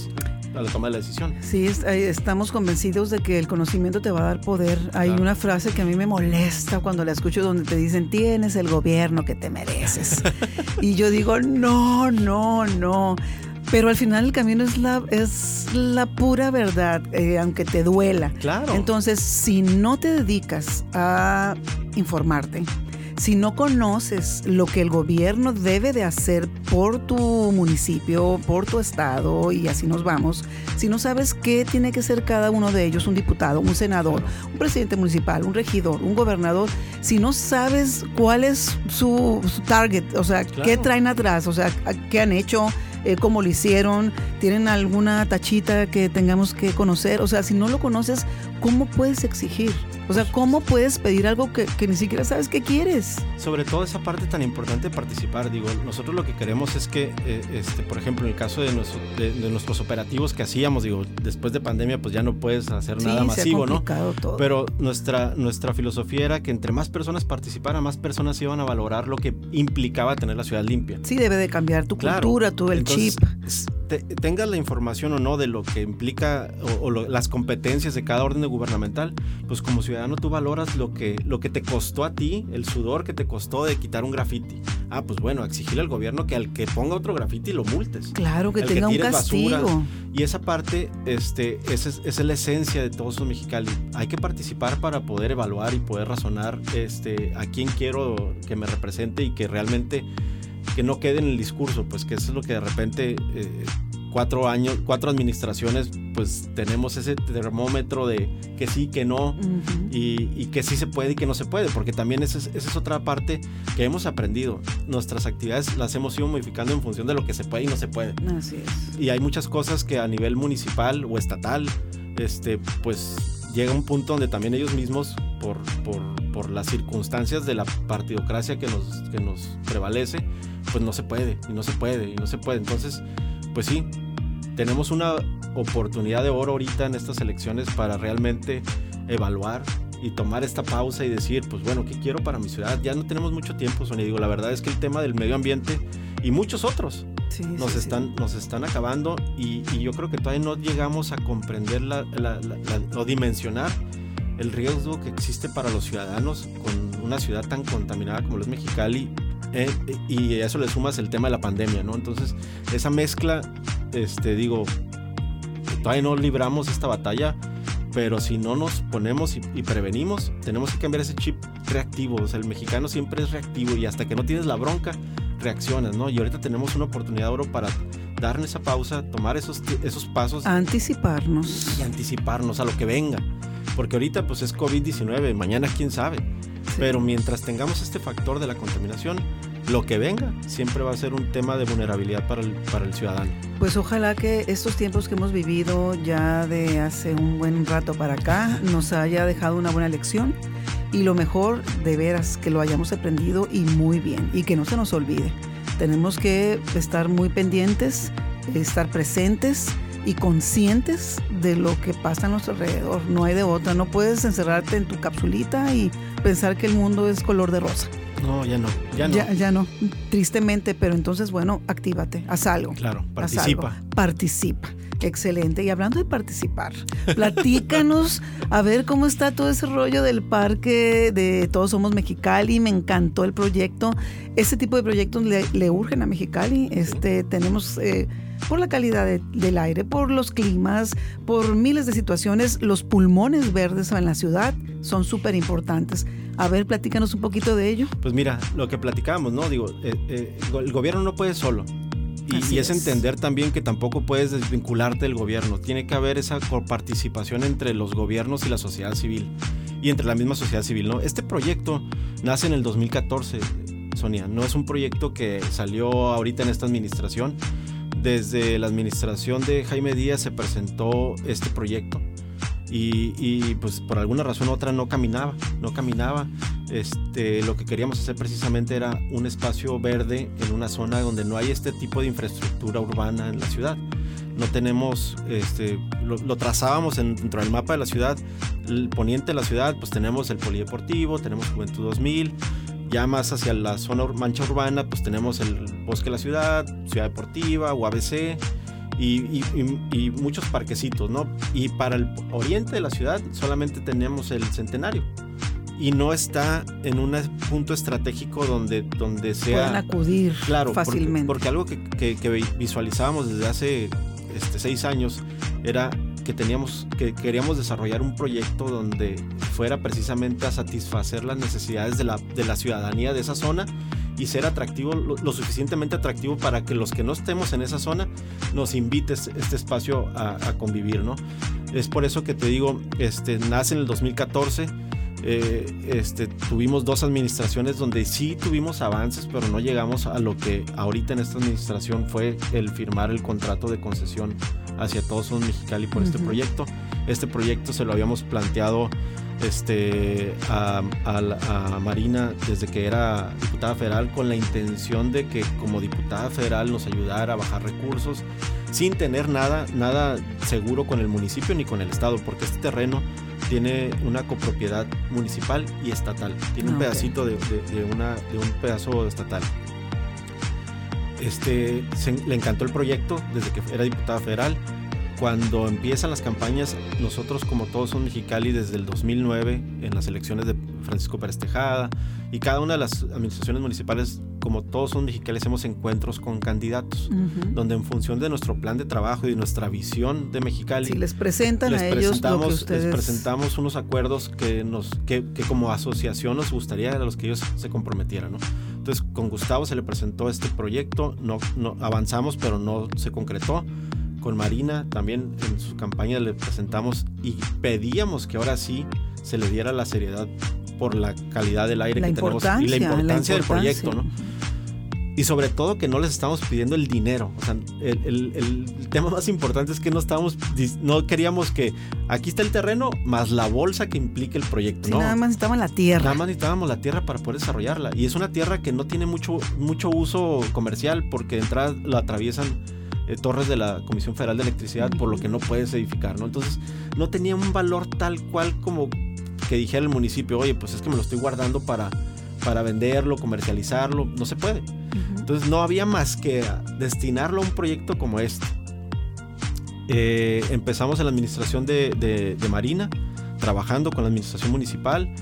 la, la toma de la decisión. Sí, estamos convencidos de que el conocimiento te va a dar poder. Hay una frase que a mí me molesta cuando la escucho donde te dicen, tienes el gobierno que te mereces. y yo digo, no, no, no. Pero al final el camino es la, es la pura verdad, eh, aunque te duela. Claro. Entonces, si no te dedicas a informarte, si no conoces lo que el gobierno debe de hacer por tu municipio, por tu estado, y así nos vamos, si no sabes qué tiene que ser cada uno de ellos, un diputado, un senador, un presidente municipal, un regidor, un gobernador, si no sabes cuál es su, target, o sea, qué traen atrás, o sea, qué han hecho, eh, cómo lo hicieron, tienen alguna tachita que tengamos que conocer. O sea, si no lo conoces, ¿cómo puedes exigir? O sea, ¿cómo puedes pedir algo que, ni siquiera sabes qué quieres? Sobre todo esa parte tan importante de participar. Digo, nosotros lo que queremos es que, eh, este, por ejemplo, en el caso de, de, nuestros operativos que hacíamos, digo, después de pandemia, pues ya no puedes hacer nada masivo, ¿no? Todo. Pero nuestra, nuestra filosofía era que entre más personas participaran, más personas iban a valorar lo que implicaba tener la ciudad limpia. Sí, debe de cambiar tu cultura, tu el chip. tengas la información o no de lo que implica o, las competencias de cada orden gubernamental, pues como ciudadano tú valoras lo que, lo que te costó a ti, el sudor que te costó de quitar un grafiti. Ah, pues bueno, exigirle al gobierno que al que ponga otro grafiti lo multes. Claro, que tenga un castigo. Y esa parte, este, esa es, la esencia de todos los Mexicali. Hay que participar para poder evaluar y poder razonar este, a quién quiero que me represente y que realmente que no quede en el discurso, pues que eso es lo que de repente eh, cuatro años, cuatro administraciones, pues tenemos ese termómetro de que sí, que no, y, que sí se puede y que no se puede, porque también esa es, otra parte que hemos aprendido. Nuestras actividades las hemos ido modificando en función de lo que se puede y no se puede. Así es. Y hay muchas cosas que a nivel municipal o estatal, este, pues llega un punto donde también ellos mismos, por, por, por las circunstancias de la partidocracia que nos, que nos prevalece, pues no se puede, y no se puede, y no se puede. Entonces, pues sí, tenemos una oportunidad de oro ahorita en estas elecciones para realmente evaluar y tomar esta pausa y decir, pues bueno, ¿qué quiero para mi ciudad? Ya no tenemos mucho tiempo, Sonia. Digo, la verdad es que el tema del medio ambiente y muchos otros nos, están, nos están acabando y, yo creo que todavía no llegamos a comprender la, o dimensionar el riesgo que existe para los ciudadanos con una ciudad tan contaminada como lo es Mexicali eh, y a eso le sumas el tema de la pandemia, ¿no? Entonces, esa mezcla, este, digo, todavía no libramos esta batalla, pero si no nos ponemos y, prevenimos, tenemos que cambiar ese chip reactivo. O sea, el mexicano siempre es reactivo y hasta que no tienes la bronca, reaccionas, ¿no? Y ahorita tenemos una oportunidad oro para dar esa pausa, tomar esos, esos pasos. Anticiparnos. Y anticiparnos a lo que venga. Porque ahorita pues es COVID-19, mañana quién sabe. Pero mientras tengamos este factor de la contaminación, lo que venga siempre va a ser un tema de vulnerabilidad para el, para el ciudadano. Pues ojalá que estos tiempos que hemos vivido ya de hace un buen rato para acá nos haya dejado una buena lección y lo mejor de veras que lo hayamos aprendido y muy bien y que no se nos olvide. Tenemos que estar muy pendientes, estar presentes y conscientes de lo que pasa a nuestro alrededor. No hay de otra. No puedes encerrarte en tu capsulita y pensar que el mundo es color de rosa. No, ya no, ya no. Ya, no, tristemente, pero entonces, bueno, actívate, haz algo. Claro, participa. Participa. Excelente. Y hablando de participar, platícanos a ver cómo está todo ese rollo del parque de Todos Somos Mexicali. Me encantó el proyecto. Ese tipo de proyectos le, urgen a Mexicali. Este, tenemos eh, por la calidad del aire, por los climas, por miles de situaciones, los pulmones verdes en la ciudad son súper importantes. A ver, platícanos un poquito de ello. Pues mira, lo que platicábamos, ¿no? Digo, eh, eh, el gobierno no puede solo. Y, es, entender también que tampoco puedes desvincularte del gobierno. Tiene que haber esa participación entre los gobiernos y la sociedad civil. Y entre la misma sociedad civil, ¿no? Este proyecto nace en el 2014, Sonia. No es un proyecto que salió ahorita en esta administración desde la administración de Jaime Díaz se presentó este proyecto y, pues por alguna razón u otra no caminaba, no caminaba. Este, lo que queríamos hacer precisamente era un espacio verde en una zona donde no hay este tipo de infraestructura urbana en la ciudad. No tenemos, este, lo, trazábamos dentro del mapa de la ciudad, el poniente de la ciudad, pues tenemos el polideportivo, tenemos Juventud 2000, ya más hacia la zona mancha urbana, pues tenemos el Bosque de la Ciudad, Ciudad Deportiva, UABC y, y, muchos parquecitos, ¿no? Y para el oriente de la ciudad solamente tenemos el Centenario y no está en un punto estratégico donde, donde sea... Pueden acudir claro, fácilmente. Porque, algo que, que, visualizábamos desde hace este, seis años era que teníamos, que queríamos desarrollar un proyecto donde fuera precisamente a satisfacer las necesidades de la, de la ciudadanía de esa zona y ser atractivo, lo, suficientemente atractivo para que los que no estemos en esa zona nos invites este espacio a, convivir, ¿no? Es por eso que te digo, este, nace en el 2014. Eh, este, tuvimos dos administraciones donde sí tuvimos avances, pero no llegamos a lo que ahorita en esta administración fue el firmar el contrato de concesión hacia todos los Mexicali por este proyecto. Este proyecto se lo habíamos planteado este, a, Marina desde que era diputada federal con la intención de que como diputada federal nos ayudara a bajar recursos sin tener nada, nada seguro con el municipio ni con el estado, porque este terreno tiene una copropiedad municipal y estatal. Tiene un ah, pedacito de, una, de un pedazo estatal. Este, le encantó el proyecto desde que era diputada federal cuando empiezan las campañas, nosotros como todos son Mexicali desde el 2009 en las elecciones de Francisco Pérez Tejada y cada una de las administraciones municipales, como todos son Mexicali, hacemos encuentros con candidatos, donde en función de nuestro plan de trabajo y de nuestra visión de Mexicali, les presentan a ellos lo que ustedes... les presentamos unos acuerdos que nos que, que, como asociación nos gustaría a los que ellos se comprometieran, ¿no? Entonces con Gustavo se le presentó este proyecto, no, no avanzamos pero no se concretó con Marina también en su campaña le presentamos y pedíamos que ahora sí se le diera la seriedad por la calidad del aire que tenemos y la importancia, del proyecto, ¿no? Y sobre todo que no les estamos pidiendo el dinero. O sea, el, tema más importante es que no estábamos, no queríamos que aquí está el terreno más la bolsa que implique el proyecto. no, nada más necesitábamos la tierra. Nada más necesitábamos la tierra para poder desarrollarla. Y es una tierra que no tiene mucho, mucho uso comercial porque de entrada lo atraviesan eh, torres de la Comisión Federal de Electricidad, por lo que no puedes edificar, ¿no? Entonces, no tenía un valor tal cual como que dijera el municipio, oye, pues es que me lo estoy guardando para, para venderlo, comercializarlo, no se puede. Entonces, no había más que destinarlo a un proyecto como este. Eh, empezamos en la administración de, de Marina, trabajando con la administración municipal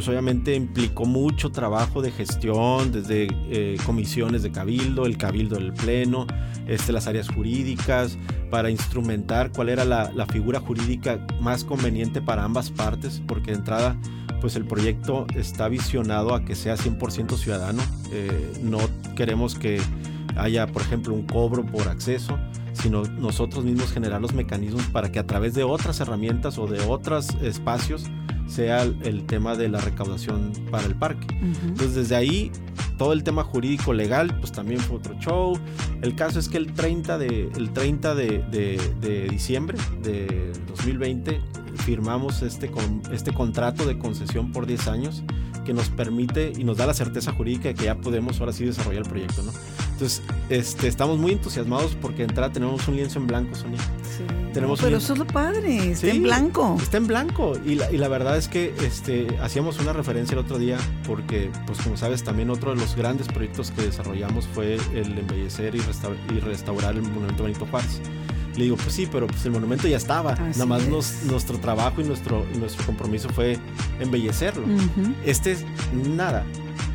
pues obviamente implicó mucho trabajo de gestión, desde eh, comisiones de cabildo, el cabildo del pleno, este, las áreas jurídicas, para instrumentar cuál era la, figura jurídica más conveniente para ambas partes, porque de entrada pues el proyecto está visionado a que sea 100% ciudadano. Eh, no queremos que haya, por ejemplo, un cobro por acceso, sino nosotros mismos generar los mecanismos para que a través de otras herramientas o de otros espacios sea el tema de la recaudación para el parque. Entonces desde ahí todo el tema jurídico legal pues también fue otro show. El caso es que el 30 de, el 30 de, de, diciembre de 2020 firmamos este, con, este contrato de concesión por 10 años que nos permite y nos da la certeza jurídica de que ya podemos ahora sí desarrollar el proyecto, ¿no? Entonces, este, estamos muy entusiasmados porque de entrada tenemos un lienzo en blanco, Sonia. Sí. Tenemos pero eso es lo padre, está en blanco. Está en blanco. Y la, y la verdad es que este, hacíamos una referencia el otro día porque, pues como sabes, también otro de los grandes proyectos que desarrollamos fue el embellecer y, y restaurar el monumento Benito Juárez. Le digo, pues sí, pero pues el monumento ya estaba. Nada más nuestro trabajo y nuestro, nuestro compromiso fue embellecerlo. Este es nada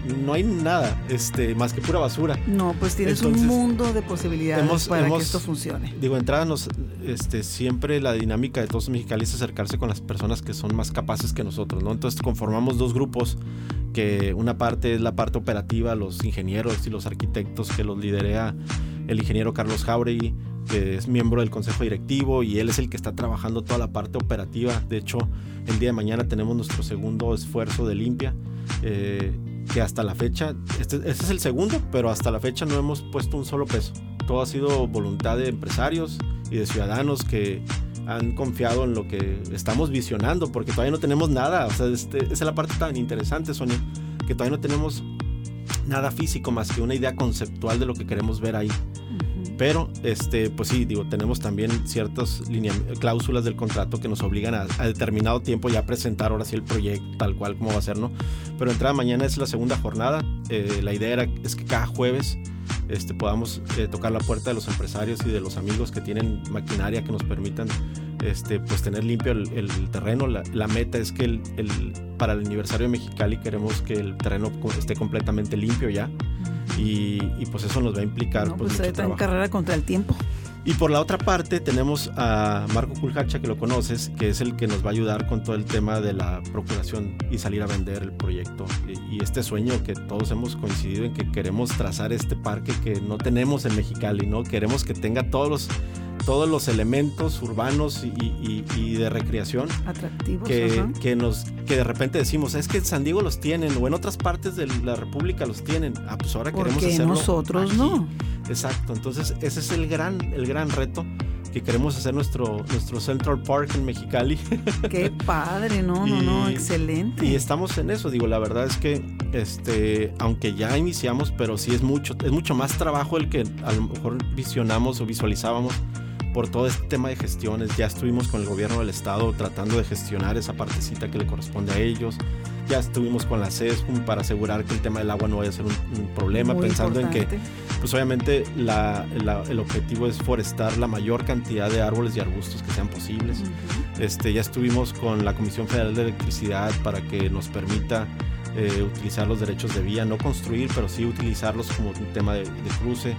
no hay nada este, más que pura basura. No, pues tienes un mundo de posibilidades para que esto funcione. Digo, entrada, nos, este, siempre la dinámica de todos los mexicanos es acercarse con las personas que son más capaces que nosotros, ¿no? Entonces conformamos dos grupos que una parte es la parte operativa, los ingenieros y los arquitectos que los liderea el ingeniero Carlos Jauregui, que es miembro del consejo directivo y él es el que está trabajando toda la parte operativa. De hecho, el día de mañana tenemos nuestro segundo esfuerzo de limpia. Eh, que hasta la fecha, este, este, es el segundo, pero hasta la fecha no hemos puesto un solo peso. Todo ha sido voluntad de empresarios y de ciudadanos que han confiado en lo que estamos visionando, porque todavía no tenemos nada. O sea, este, esa es la parte tan interesante, Sonia, que todavía no tenemos nada físico más que una idea conceptual de lo que queremos ver ahí. Pero, este, pues sí, digo, tenemos también ciertas cláusulas del contrato que nos obligan a, determinado tiempo ya presentar ahora sí el proyecto tal cual como va a ser, ¿no? Pero entrada mañana es la segunda jornada. Eh, la idea era, es que cada jueves este, podamos eh, tocar la puerta de los empresarios y de los amigos que tienen maquinaria que nos permitan este, pues tener limpio el, terreno. La, meta es que el, para el aniversario de Mexicali queremos que el terreno esté completamente limpio ya. Y, pues eso nos va a implicar. pues, pues está en carrera contra el tiempo. Y por la otra parte tenemos a Marco Culhacha, que lo conoces, que es el que nos va a ayudar con todo el tema de la procuración y salir a vender el proyecto. Y, este sueño que todos hemos coincidido en que queremos trazar este parque que no tenemos en Mexicali, ¿no? Queremos que tenga todos los todos los elementos urbanos y, de recreación atractivos que, que, nos que de repente decimos es que en San Diego los tienen o en otras partes de la República los tienen. Ah pues ahora queremos hacerlo nosotros no. Exacto. Entonces ese es el gran el gran reto que queremos hacer nuestro, nuestro Central Park en Mexicali. Qué padre, no, no, no, excelente. Y estamos en eso, digo, la verdad es que este, aunque ya iniciamos, pero sí es mucho, es mucho más trabajo el que a lo mejor visionamos o visualizábamos por todo este tema de gestiones. Ya estuvimos con el gobierno del estado tratando de gestionar esa partecita que le corresponde a ellos. Ya estuvimos con la CESCUM para asegurar que el tema del agua no vaya a ser un, problema, pensando en que, pues obviamente el objetivo es forestar la mayor cantidad de árboles y arbustos que sean posibles. este, ya estuvimos con la Comisión Federal de Electricidad para que nos permita eh, utilizar los derechos de vía, no construir, pero sí utilizarlos como un tema de, de cruce.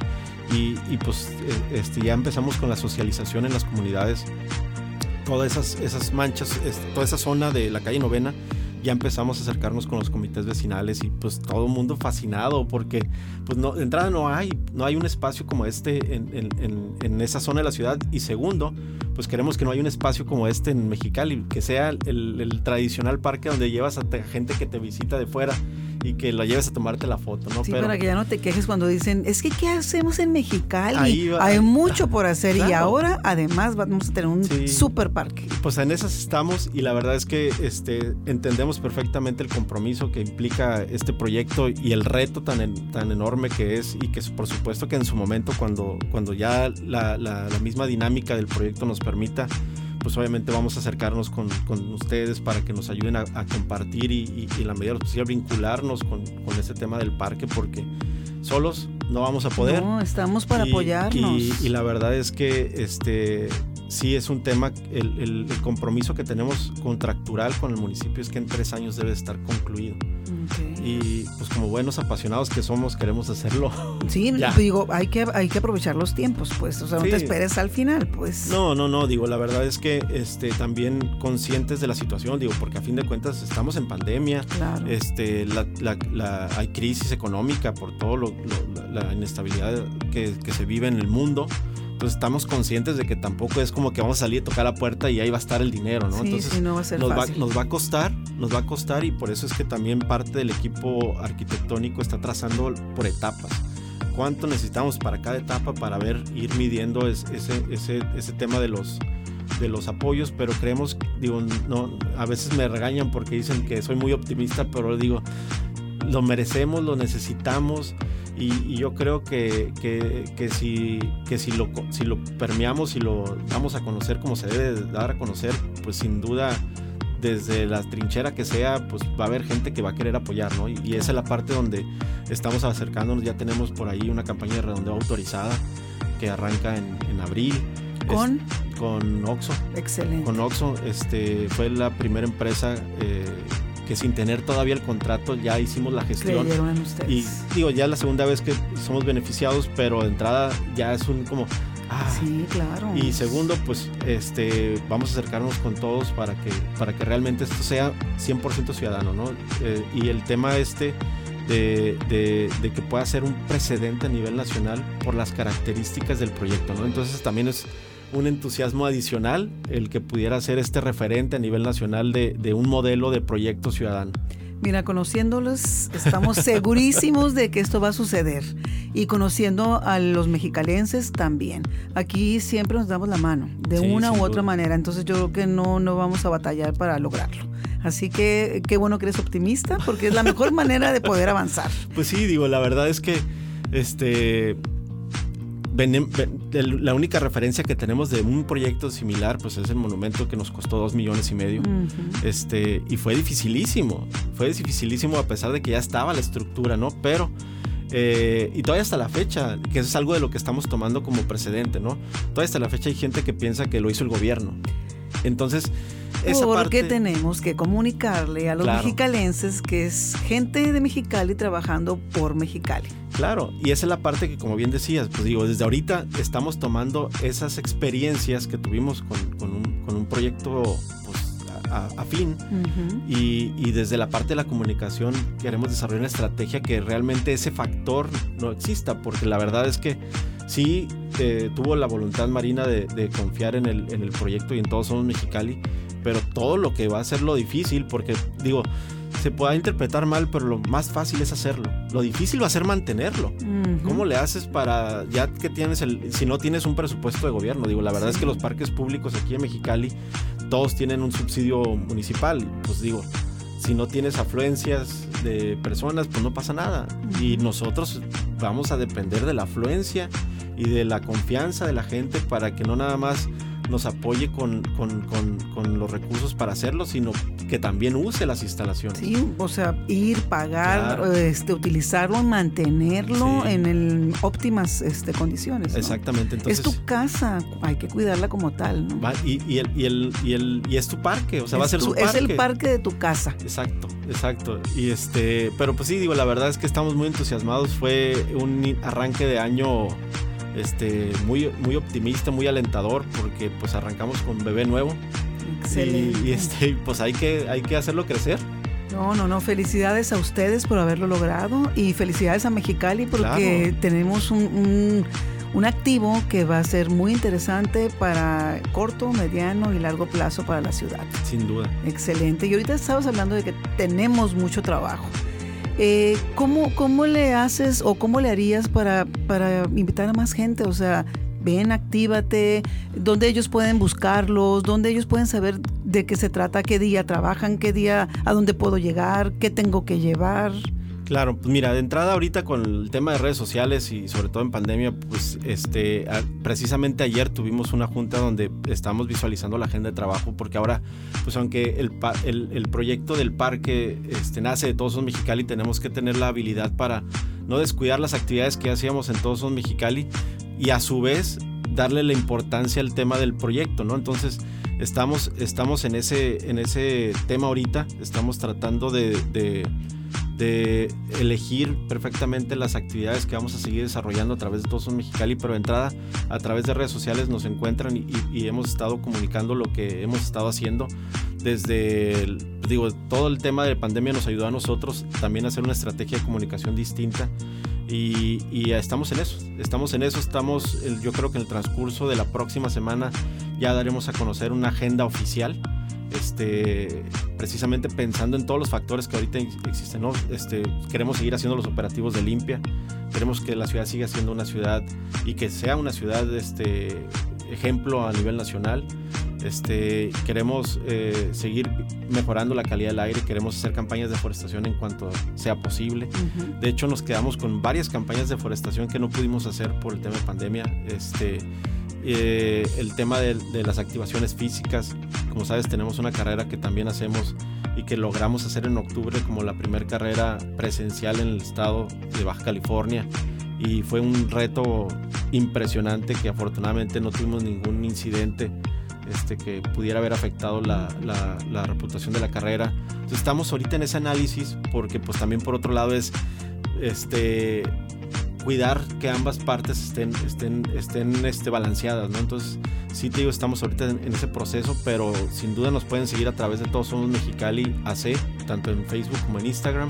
Y, pues eh, este, ya empezamos con la socialización en las comunidades. Todas esas, esas manchas, toda esa zona de la calle Novena, ya empezamos a acercarnos con los comités vecinales y pues todo el mundo fascinado porque pues no, de entrada no hay, no hay un espacio como este en, en, en, esa zona de la ciudad y segundo, pues queremos que no haya un espacio como este en Mexicali, que sea el, el tradicional parque donde llevas a gente que te visita de fuera y que lo lleves a tomarte la foto, ¿no? Sí, para que ya no te quejes cuando dicen, es que ¿qué hacemos en Mexicali? Hay mucho por hacer y ahora además vamos a tener un super parque. Pues en esas estamos y la verdad es que este, entendemos perfectamente el compromiso que implica este proyecto y el reto tan, tan enorme que es y que por supuesto que en su momento cuando, cuando ya la, la misma dinámica del proyecto nos permita, pues obviamente vamos a acercarnos con, con ustedes para que nos ayuden a, compartir y, y, la medida de lo posible vincularnos con, con este tema del parque porque solos no vamos a poder. No, estamos para apoyarnos. Y, la verdad es que este sí es un tema, el, el, el, compromiso que tenemos contractural con el municipio es que en tres años debe estar concluido. Y pues como buenos apasionados que somos, queremos hacerlo. Sí, digo, hay que, hay que aprovechar los tiempos, pues, o sea, no te esperes al final, pues. No, no, no, digo, la verdad es que este, también conscientes de la situación, digo, porque a fin de cuentas estamos en pandemia, claro. este, la, la, hay crisis económica por todo lo, la inestabilidad que, que se vive en el mundo. Entonces estamos conscientes de que tampoco es como que vamos a salir a tocar la puerta y ahí va a estar el dinero, ¿no? Entonces no va a ser nos, Va, nos va a costar, nos va a costar y por eso es que también parte del equipo arquitectónico está trazando por etapas. ¿Cuánto necesitamos para cada etapa para ver, ir midiendo ese, ese, ese tema de los, de los apoyos, pero creemos, digo, no, a veces me regañan porque dicen que soy muy optimista, pero digo, lo merecemos, lo necesitamos y, yo creo que, que, si, que si, lo, si lo permeamos y lo damos a conocer como se debe dar a conocer, pues sin duda desde la trinchera que sea, pues va a haber gente que va a querer apoyar, ¿no? Y, esa es la parte donde estamos acercándonos, ya tenemos por ahí una campaña de redondeo autorizada que arranca en, en abril. ¿Con? con Oxo. Excelente. Con Oxo, este, fue la primera empresa eh, que sin tener todavía el contrato ya hicimos la gestión. Y digo, ya es la segunda vez que somos beneficiados, pero de entrada ya es un como... Ah. Sí, claro. Y segundo, pues este, vamos a acercarnos con todos para que, para que realmente esto sea 100% ciudadano, ¿no? Eh, y el tema este de, de, de, que pueda ser un precedente a nivel nacional por las características del proyecto, ¿no? Entonces también es un entusiasmo adicional el que pudiera ser este referente a nivel nacional de, un modelo de proyecto ciudadano. Mira, conociéndolos, estamos segurísimos de que esto va a suceder. Y conociendo a los mexicalenses también. Aquí siempre nos damos la mano, de una u otra manera. Entonces yo creo que no, no vamos a batallar para lograrlo. Así que qué bueno que eres optimista, porque es la mejor manera de poder avanzar. Pues sí, digo, la verdad es que este la única referencia que tenemos de un proyecto similar, pues es el monumento que nos costó dos millones y medio. este, y fue dificilísimo, fue dificilísimo a pesar de que ya estaba la estructura, ¿no? Pero, eh, y todavía hasta la fecha, que eso es algo de lo que estamos tomando como precedente, ¿no? Todavía hasta la fecha hay gente que piensa que lo hizo el gobierno. Entonces, Porque tenemos que comunicarle a los mexicalenses que es gente de Mexicali trabajando por Mexicali. Claro, y esa es la parte que, como bien decías, pues digo, desde ahorita estamos tomando esas experiencias que tuvimos con, un, proyecto pues, afín. Y, desde la parte de la comunicación queremos desarrollar una estrategia que realmente ese factor no exista, porque la verdad es que sí eh, tuvo la voluntad Marina de, confiar en el, en el, proyecto y en todos somos Mexicali, pero todo lo que va a ser lo difícil, porque digo, se pueda interpretar mal, pero lo más fácil es hacerlo. Lo difícil va a ser mantenerlo. ¿Cómo le haces para, ya que tienes el, si no tienes un presupuesto de gobierno? Digo, la verdad es que los parques públicos aquí en Mexicali, todos tienen un subsidio municipal. Pues digo, si no tienes afluencias de personas, pues no pasa nada. Y nosotros vamos a depender de la afluencia y de la confianza de la gente para que no nada más nos apoye con, con, los recursos para hacerlo, sino que también use las instalaciones. Sí, o sea, ir, pagar, este, utilizarlo, mantenerlo en el, óptimas este, condiciones. Exactamente. Entonces, es tu casa, hay que cuidarla como tal. ¿no? y, y, el, y, el, y, el, y es tu parque, o sea, va a ser su parque. Es el parque de tu casa. Exacto, exacto. Y este, pero pues sí, digo, la verdad es que estamos muy entusiasmados. Fue un arranque de año este, muy, muy optimista, muy alentador, porque pues arrancamos con bebé nuevo. Excelente. Y, este, pues hay que, hay que hacerlo crecer. No, no, no. Felicidades a ustedes por haberlo logrado y felicidades a Mexicali porque tenemos un, un, activo que va a ser muy interesante para corto, mediano y largo plazo para la ciudad. Sin duda. Excelente. Y ahorita estabas hablando de que tenemos mucho trabajo. Eh, ¿cómo, ¿Cómo le haces o cómo le harías para, para invitar a más gente? O sea, ven, actívate, dónde ellos pueden buscarlos, dónde ellos pueden saber de qué se trata, qué día trabajan, qué día, a dónde puedo llegar, qué tengo que llevar. Claro, pues mira, de entrada ahorita con el tema de redes sociales y sobre todo en pandemia, pues este, precisamente ayer tuvimos una junta donde estamos visualizando la agenda de trabajo, porque ahora, pues aunque el, el, proyecto del parque este, nace de Todos Son Mexicali, tenemos que tener la habilidad para no descuidar las actividades que hacíamos en Todos Son Mexicali y a su vez darle la importancia al tema del proyecto, ¿no? Entonces, estamos, estamos en, ese, en ese tema ahorita, estamos tratando de de elegir perfectamente las actividades que vamos a seguir desarrollando a través de Todos Son Mexicali, pero de entrada a través de redes sociales nos encuentran y, hemos estado comunicando lo que hemos estado haciendo. Desde, digo, todo el tema de pandemia nos ayudó a nosotros también a hacer una estrategia de comunicación distinta y, y, estamos en eso, estamos en eso, estamos, yo creo que en el transcurso de la próxima semana ya daremos a conocer una agenda oficial este, precisamente pensando en todos los factores que ahorita existen. ¿no? Este, queremos seguir haciendo los operativos de limpia, queremos que la ciudad siga siendo una ciudad y que sea una ciudad este, ejemplo a nivel nacional. Este, queremos eh, seguir mejorando la calidad del aire, queremos hacer campañas de forestación en cuanto sea posible. De hecho, nos quedamos con varias campañas de forestación que no pudimos hacer por el tema de pandemia. Este, eh, el tema de, las activaciones físicas. Como sabes, tenemos una carrera que también hacemos y que logramos hacer en octubre como la primera carrera presencial en el estado de Baja California. Y fue un reto impresionante que afortunadamente no tuvimos ningún incidente este, que pudiera haber afectado la, la, reputación de la carrera. Entonces estamos ahorita en ese análisis porque pues también por otro lado es este cuidar que ambas partes estén, estén, estén este, balanceadas, ¿no? Entonces, sí te digo, estamos ahorita en, ese proceso, pero sin duda nos pueden seguir a través de Todos Somos Mexicali AC, tanto en Facebook como en Instagram,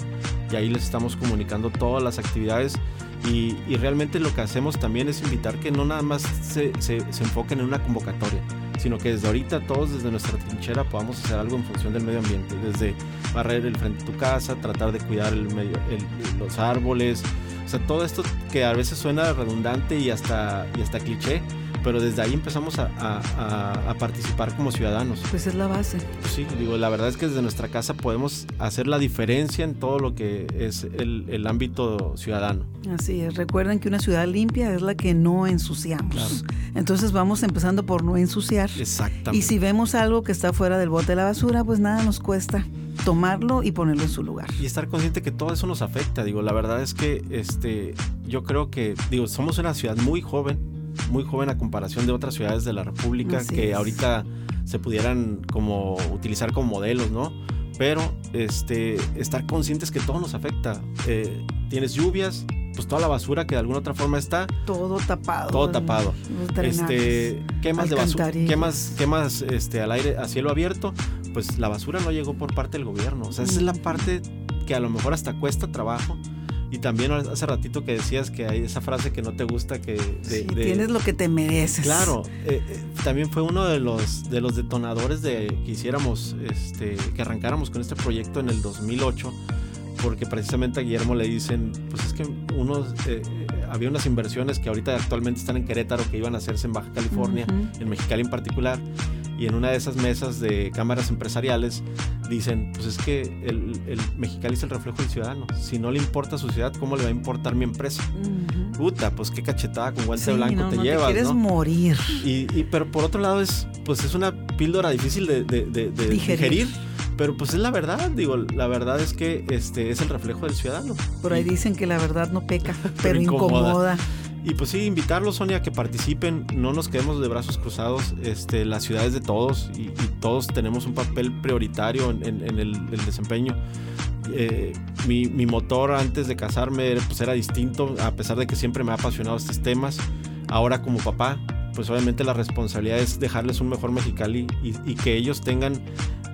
y ahí les estamos comunicando todas las actividades. Y, y realmente lo que hacemos también es invitar que no nada más se, se, se, enfoquen en una convocatoria, sino que desde ahorita todos desde nuestra trinchera podamos hacer algo en función del medio ambiente, desde barrer el frente de tu casa, tratar de cuidar el medio, los árboles, o sea, todo esto que a veces suena redundante y hasta, y hasta cliché, pero desde ahí empezamos a, a, participar como ciudadanos. Pues es la base. sí, digo, la verdad es que desde nuestra casa podemos hacer la diferencia en todo lo que es el, el ámbito ciudadano. Así es, recuerden que una ciudad limpia es la que no ensuciamos. Entonces vamos empezando por no ensuciar. Exactamente. Y si vemos algo que está fuera del bote de la basura, pues nada nos cuesta tomarlo y ponerlo en su lugar. Y estar consciente que todo eso nos afecta. Digo, la verdad es que este, yo creo que, digo, somos una ciudad muy joven, muy joven a comparación de otras ciudades de la República que ahorita se pudieran como utilizar como modelos, ¿no? Pero este, estar conscientes que todo nos afecta. Eh, tienes lluvias, pues toda la basura que de alguna otra forma está. Todo tapado. Todo tapado. Este, quemas de basura, quemas, quemas este, al aire, a cielo abierto, pues la basura no llegó por parte del gobierno. O sea, esa es la parte que a lo mejor hasta cuesta trabajo y también hace ratito que decías que hay esa frase que no te gusta que... tienes lo que te mereces. Claro, eh, eh, también fue uno de los, de los detonadores de que hiciéramos, este, que arrancáramos con este proyecto en el 2008, porque precisamente a Guillermo le dicen, pues es que unos, eh, había unas inversiones que ahorita actualmente están en Querétaro que iban a hacerse en Baja California, en Mexicali en particular, y en una de esas mesas de cámaras empresariales dicen, pues es que el, el, Mexicali es el reflejo del ciudadano. Si no le importa su ciudad, ¿cómo le va a importar mi empresa? Puta, pues qué cachetada con guante blanco te no llevas. Te quieres morir. Y, y, pero por otro lado es, pues es una píldora difícil de, de, digerir. Pero pues es la verdad, digo, la verdad es que este es el reflejo del ciudadano. Por ahí dicen que la verdad no peca, pero, incomoda. Y pues sí, invitarlos, Sonia, a que participen, no nos quedemos de brazos cruzados, este, la ciudad de todos y, todos tenemos un papel prioritario en, el, desempeño. Eh, mi, motor antes de casarme pues era distinto, a pesar de que siempre me ha apasionado estos temas. Ahora como papá, pues obviamente la responsabilidad es dejarles un mejor Mexicali y que ellos tengan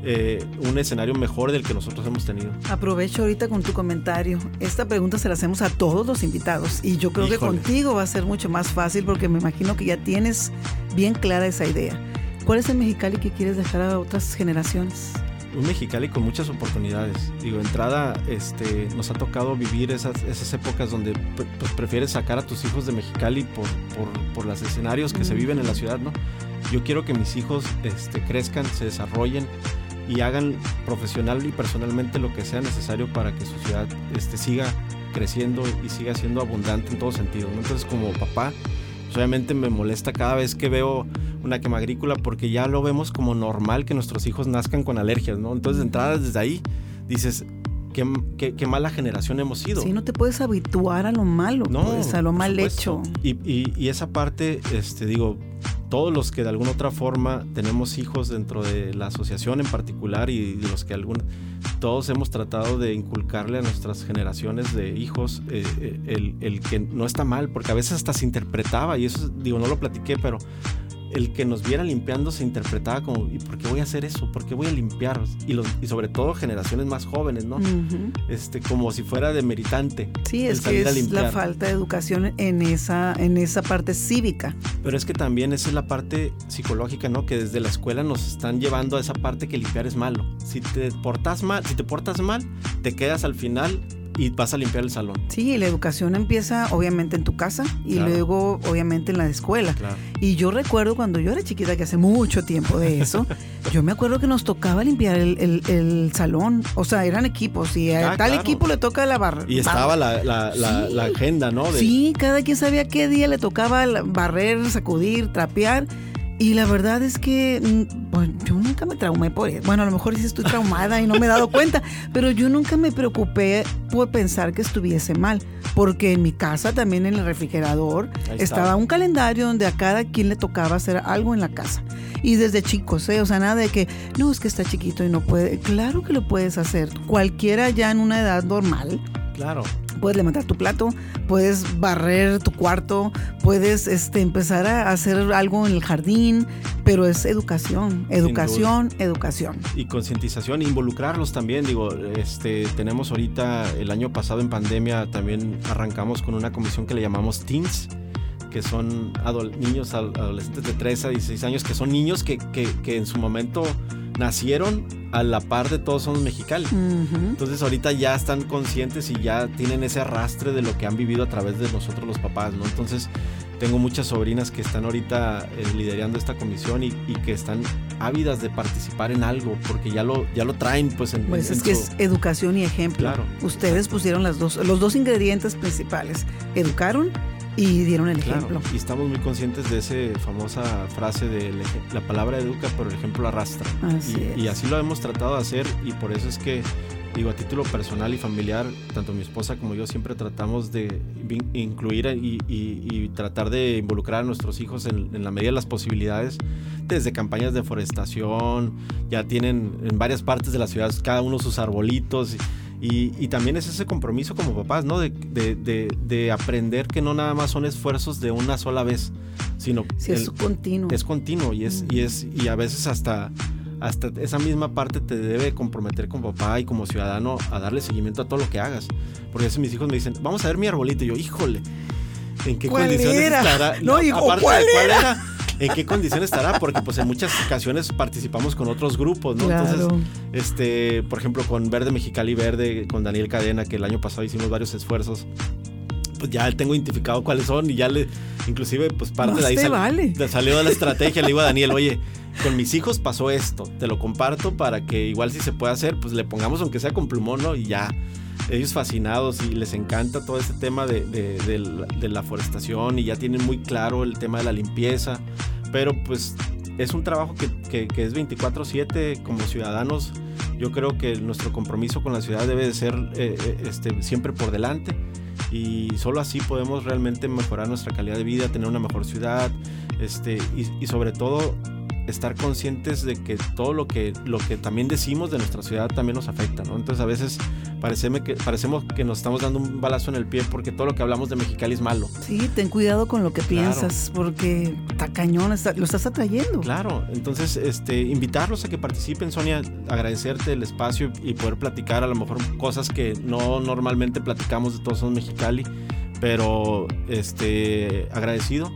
eh, un escenario mejor del que nosotros hemos tenido. Aprovecho ahorita con tu comentario. Esta pregunta se la hacemos a todos los invitados y yo creo que contigo va a ser mucho más fácil porque me imagino que ya tienes bien clara esa idea. ¿Cuál es el Mexicali que quieres dejar a otras generaciones? Un Mexicali con muchas oportunidades. Digo, entrada, este, nos ha tocado vivir esas, esas épocas donde pues, prefieres sacar a tus hijos de Mexicali por, por, por los escenarios que se viven en la ciudad, ¿no? Yo quiero que mis hijos este, crezcan, se desarrollen y hagan profesional y personalmente lo que sea necesario para que su ciudad este, siga creciendo y siga siendo abundante en todo sentido. Entonces como papá, obviamente me molesta cada vez que veo una quema agrícola porque ya lo vemos como normal que nuestros hijos nazcan con alergias, ¿no? Entonces de entrada desde ahí dices, Qué, qué, mala generación hemos sido. Sí, no te puedes habituar a lo malo, no, pues, a lo mal hecho. Y, y, y, esa parte, este, digo, todos los que de alguna otra forma tenemos hijos dentro de la asociación en particular y los que algún, todos hemos tratado de inculcarle a nuestras generaciones de hijos eh, eh, el, el, que no está mal, porque a veces hasta se interpretaba, y eso digo, no lo platiqué, pero el que nos viera limpiando se interpretaba como, ¿y por qué voy a hacer eso? ¿Por qué voy a limpiar? Y, los, y sobre todo generaciones más jóvenes, ¿no? este, como si fuera demeritante. Sí, es que es la falta de educación en esa, en esa parte cívica. Pero es que también esa es la parte psicológica, ¿no? Que desde la escuela nos están llevando a esa parte que limpiar es malo. Si te portas mal, si te portas mal, te quedas al final y vas a limpiar el salón. Sí, la educación empieza obviamente en tu casa y luego obviamente en la escuela. Y yo recuerdo cuando yo era chiquita, que hace mucho tiempo de eso, yo me acuerdo que nos tocaba limpiar el, salón. O sea, eran equipos y a ah, tal equipo le toca la barra. Y estaba la, la, agenda, ¿no? Sí, cada quien sabía qué día le tocaba barrer, sacudir, trapear. Y la verdad es que mm, yo nunca me traumé por eso. Bueno, a lo mejor sí estoy traumada y no me he dado cuenta, pero yo nunca me preocupé por pensar que estuviese mal, porque en mi casa también en el refrigerador estaba un calendario donde a cada quien le tocaba hacer algo en la casa. Y desde chicos, ¿eh? o sea, nada de que, no, es que está chiquito y no puede. Claro que lo puedes hacer. Cualquiera ya en una edad normal Claro. Puedes levantar tu plato, puedes barrer tu cuarto, puedes este, empezar a hacer algo en el jardín, pero es educación, educación, educación. Y concientización, involucrarlos también. Digo, este, tenemos ahorita, el año pasado en pandemia, también arrancamos con una comisión que le llamamos Teens que son niños adolescentes de 13 a 16 años, que son niños que, que, que en su momento nacieron a la par de todos somos mexicanos. Entonces ahorita ya están conscientes y ya tienen ese arrastre de lo que han vivido a través de nosotros los papás, ¿no? Entonces tengo muchas sobrinas que están ahorita eh, liderando esta comisión y, que están ávidas de participar en algo porque ya lo, ya lo traen pues en... Pues es que es educación y ejemplo. Claro. Ustedes pusieron las dos, los dos ingredientes principales. Educaron y dieron el ejemplo. Y estamos muy conscientes de esa famosa frase de la palabra educa, pero el ejemplo arrastra. y, así lo hemos tratado de hacer y por eso es que digo, a título personal y familiar, tanto mi esposa como yo siempre tratamos de incluir y, tratar de involucrar a nuestros hijos en, en, la medida de las posibilidades, desde campañas de forestación, ya tienen en varias partes de la ciudad cada uno sus arbolitos. Y, también es ese compromiso como papás, ¿no? De, de, de, aprender que no nada más son esfuerzos de una sola vez, sino... Sí, es continuo. Es continuo y, es, y, es, y a veces hasta hasta esa misma parte te debe comprometer como papá y como ciudadano a darle seguimiento a todo lo que hagas. Porque a veces mis hijos me dicen, vamos a ver mi arbolito. Y yo, híjole, ¿en qué condiciones estará? No, hijo, Aparte, ¿cuál, era? ¿En qué condiciones estará? Porque pues en muchas ocasiones participamos con otros grupos, ¿no? Entonces, este, por ejemplo, con Verde Mexicali Verde, con Daniel Cadena, que el año pasado hicimos varios esfuerzos pues ya tengo identificado cuáles son y ya le, inclusive, pues parte de ahí salió de la estrategia. Le digo a Daniel, oye, con mis hijos pasó esto, te lo comparto para que igual si se puede hacer, pues le pongamos aunque sea con plumón, ¿no? Y ya, ellos fascinados y les encanta todo este tema de, de la forestación y ya tienen muy claro el tema de la limpieza, pero pues es un trabajo que, que, es 24/7 como ciudadanos. Yo creo que nuestro compromiso con la ciudad debe de ser eh, eh, este, siempre por delante y solo así podemos realmente mejorar nuestra calidad de vida, tener una mejor ciudad este, y, y sobre todo estar conscientes de que todo lo que, lo que también decimos de nuestra ciudad también nos afecta, ¿no? Entonces a veces pareceme que, parecemos que nos estamos dando un balazo en el pie porque todo lo que hablamos de Mexicali es malo. Sí, ten cuidado con lo que piensas porque está cañón, lo estás atrayendo. Claro, entonces este, invitarlos a que participen, Sonia, agradecerte el espacio y poder platicar a lo mejor cosas que no normalmente platicamos de todos son Mexicali, pero este, agradecido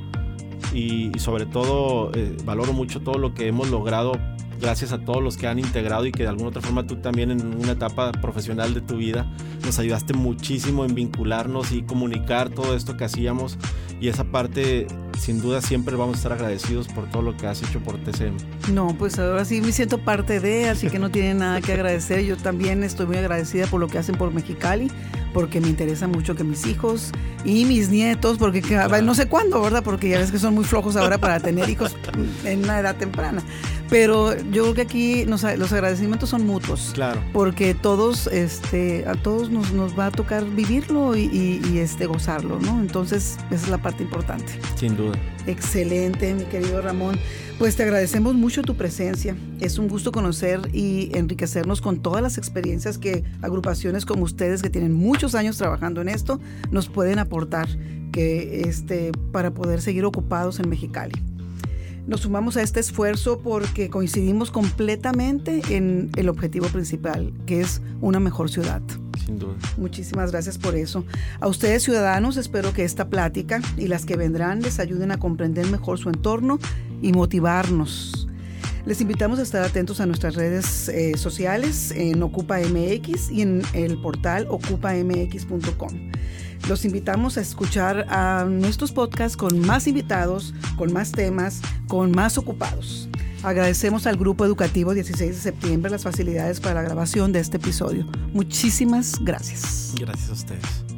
y, sobre todo eh, valoro mucho todo lo que hemos logrado gracias a todos los que han integrado y que de alguna otra forma tú también en una etapa profesional de tu vida nos ayudaste muchísimo en vincularnos y comunicar todo esto que hacíamos y esa parte sin duda siempre vamos a estar agradecidos por todo lo que has hecho por TCM. No, pues ahora sí me siento parte de, así que no tiene nada que agradecer. Yo también estoy muy agradecida por lo que hacen por Mexicali, porque me interesa mucho que mis hijos y mis nietos, porque no sé cuándo, ¿verdad? Porque ya ves que son muy flojos ahora para tener hijos en una edad temprana. Pero yo creo que aquí los agradecimientos son mutuos. Claro. Porque todos, este, a todos nos, nos va a tocar vivirlo y, y, este, gozarlo, ¿no? Entonces, esa es la parte importante. Sin duda. Excelente, mi querido Ramón. Pues te agradecemos mucho tu presencia. Es un gusto conocer y enriquecernos con todas las experiencias que agrupaciones como ustedes, que tienen muchos años trabajando en esto, nos pueden aportar que, este, para poder seguir ocupados en Mexicali. Nos sumamos a este esfuerzo porque coincidimos completamente en el objetivo principal, que es una mejor ciudad. Sin duda. Muchísimas gracias por eso. A ustedes ciudadanos espero que esta plática y las que vendrán les ayuden a comprender mejor su entorno y motivarnos. Les invitamos a estar atentos a nuestras redes eh, sociales en Ocupa MX y en el portal ocupamx.com. Los invitamos a escuchar a nuestros podcasts con más invitados, con más temas, con más ocupados. Agradecemos al Grupo Educativo 16 de septiembre las facilidades para la grabación de este episodio. Muchísimas gracias. Gracias a ustedes.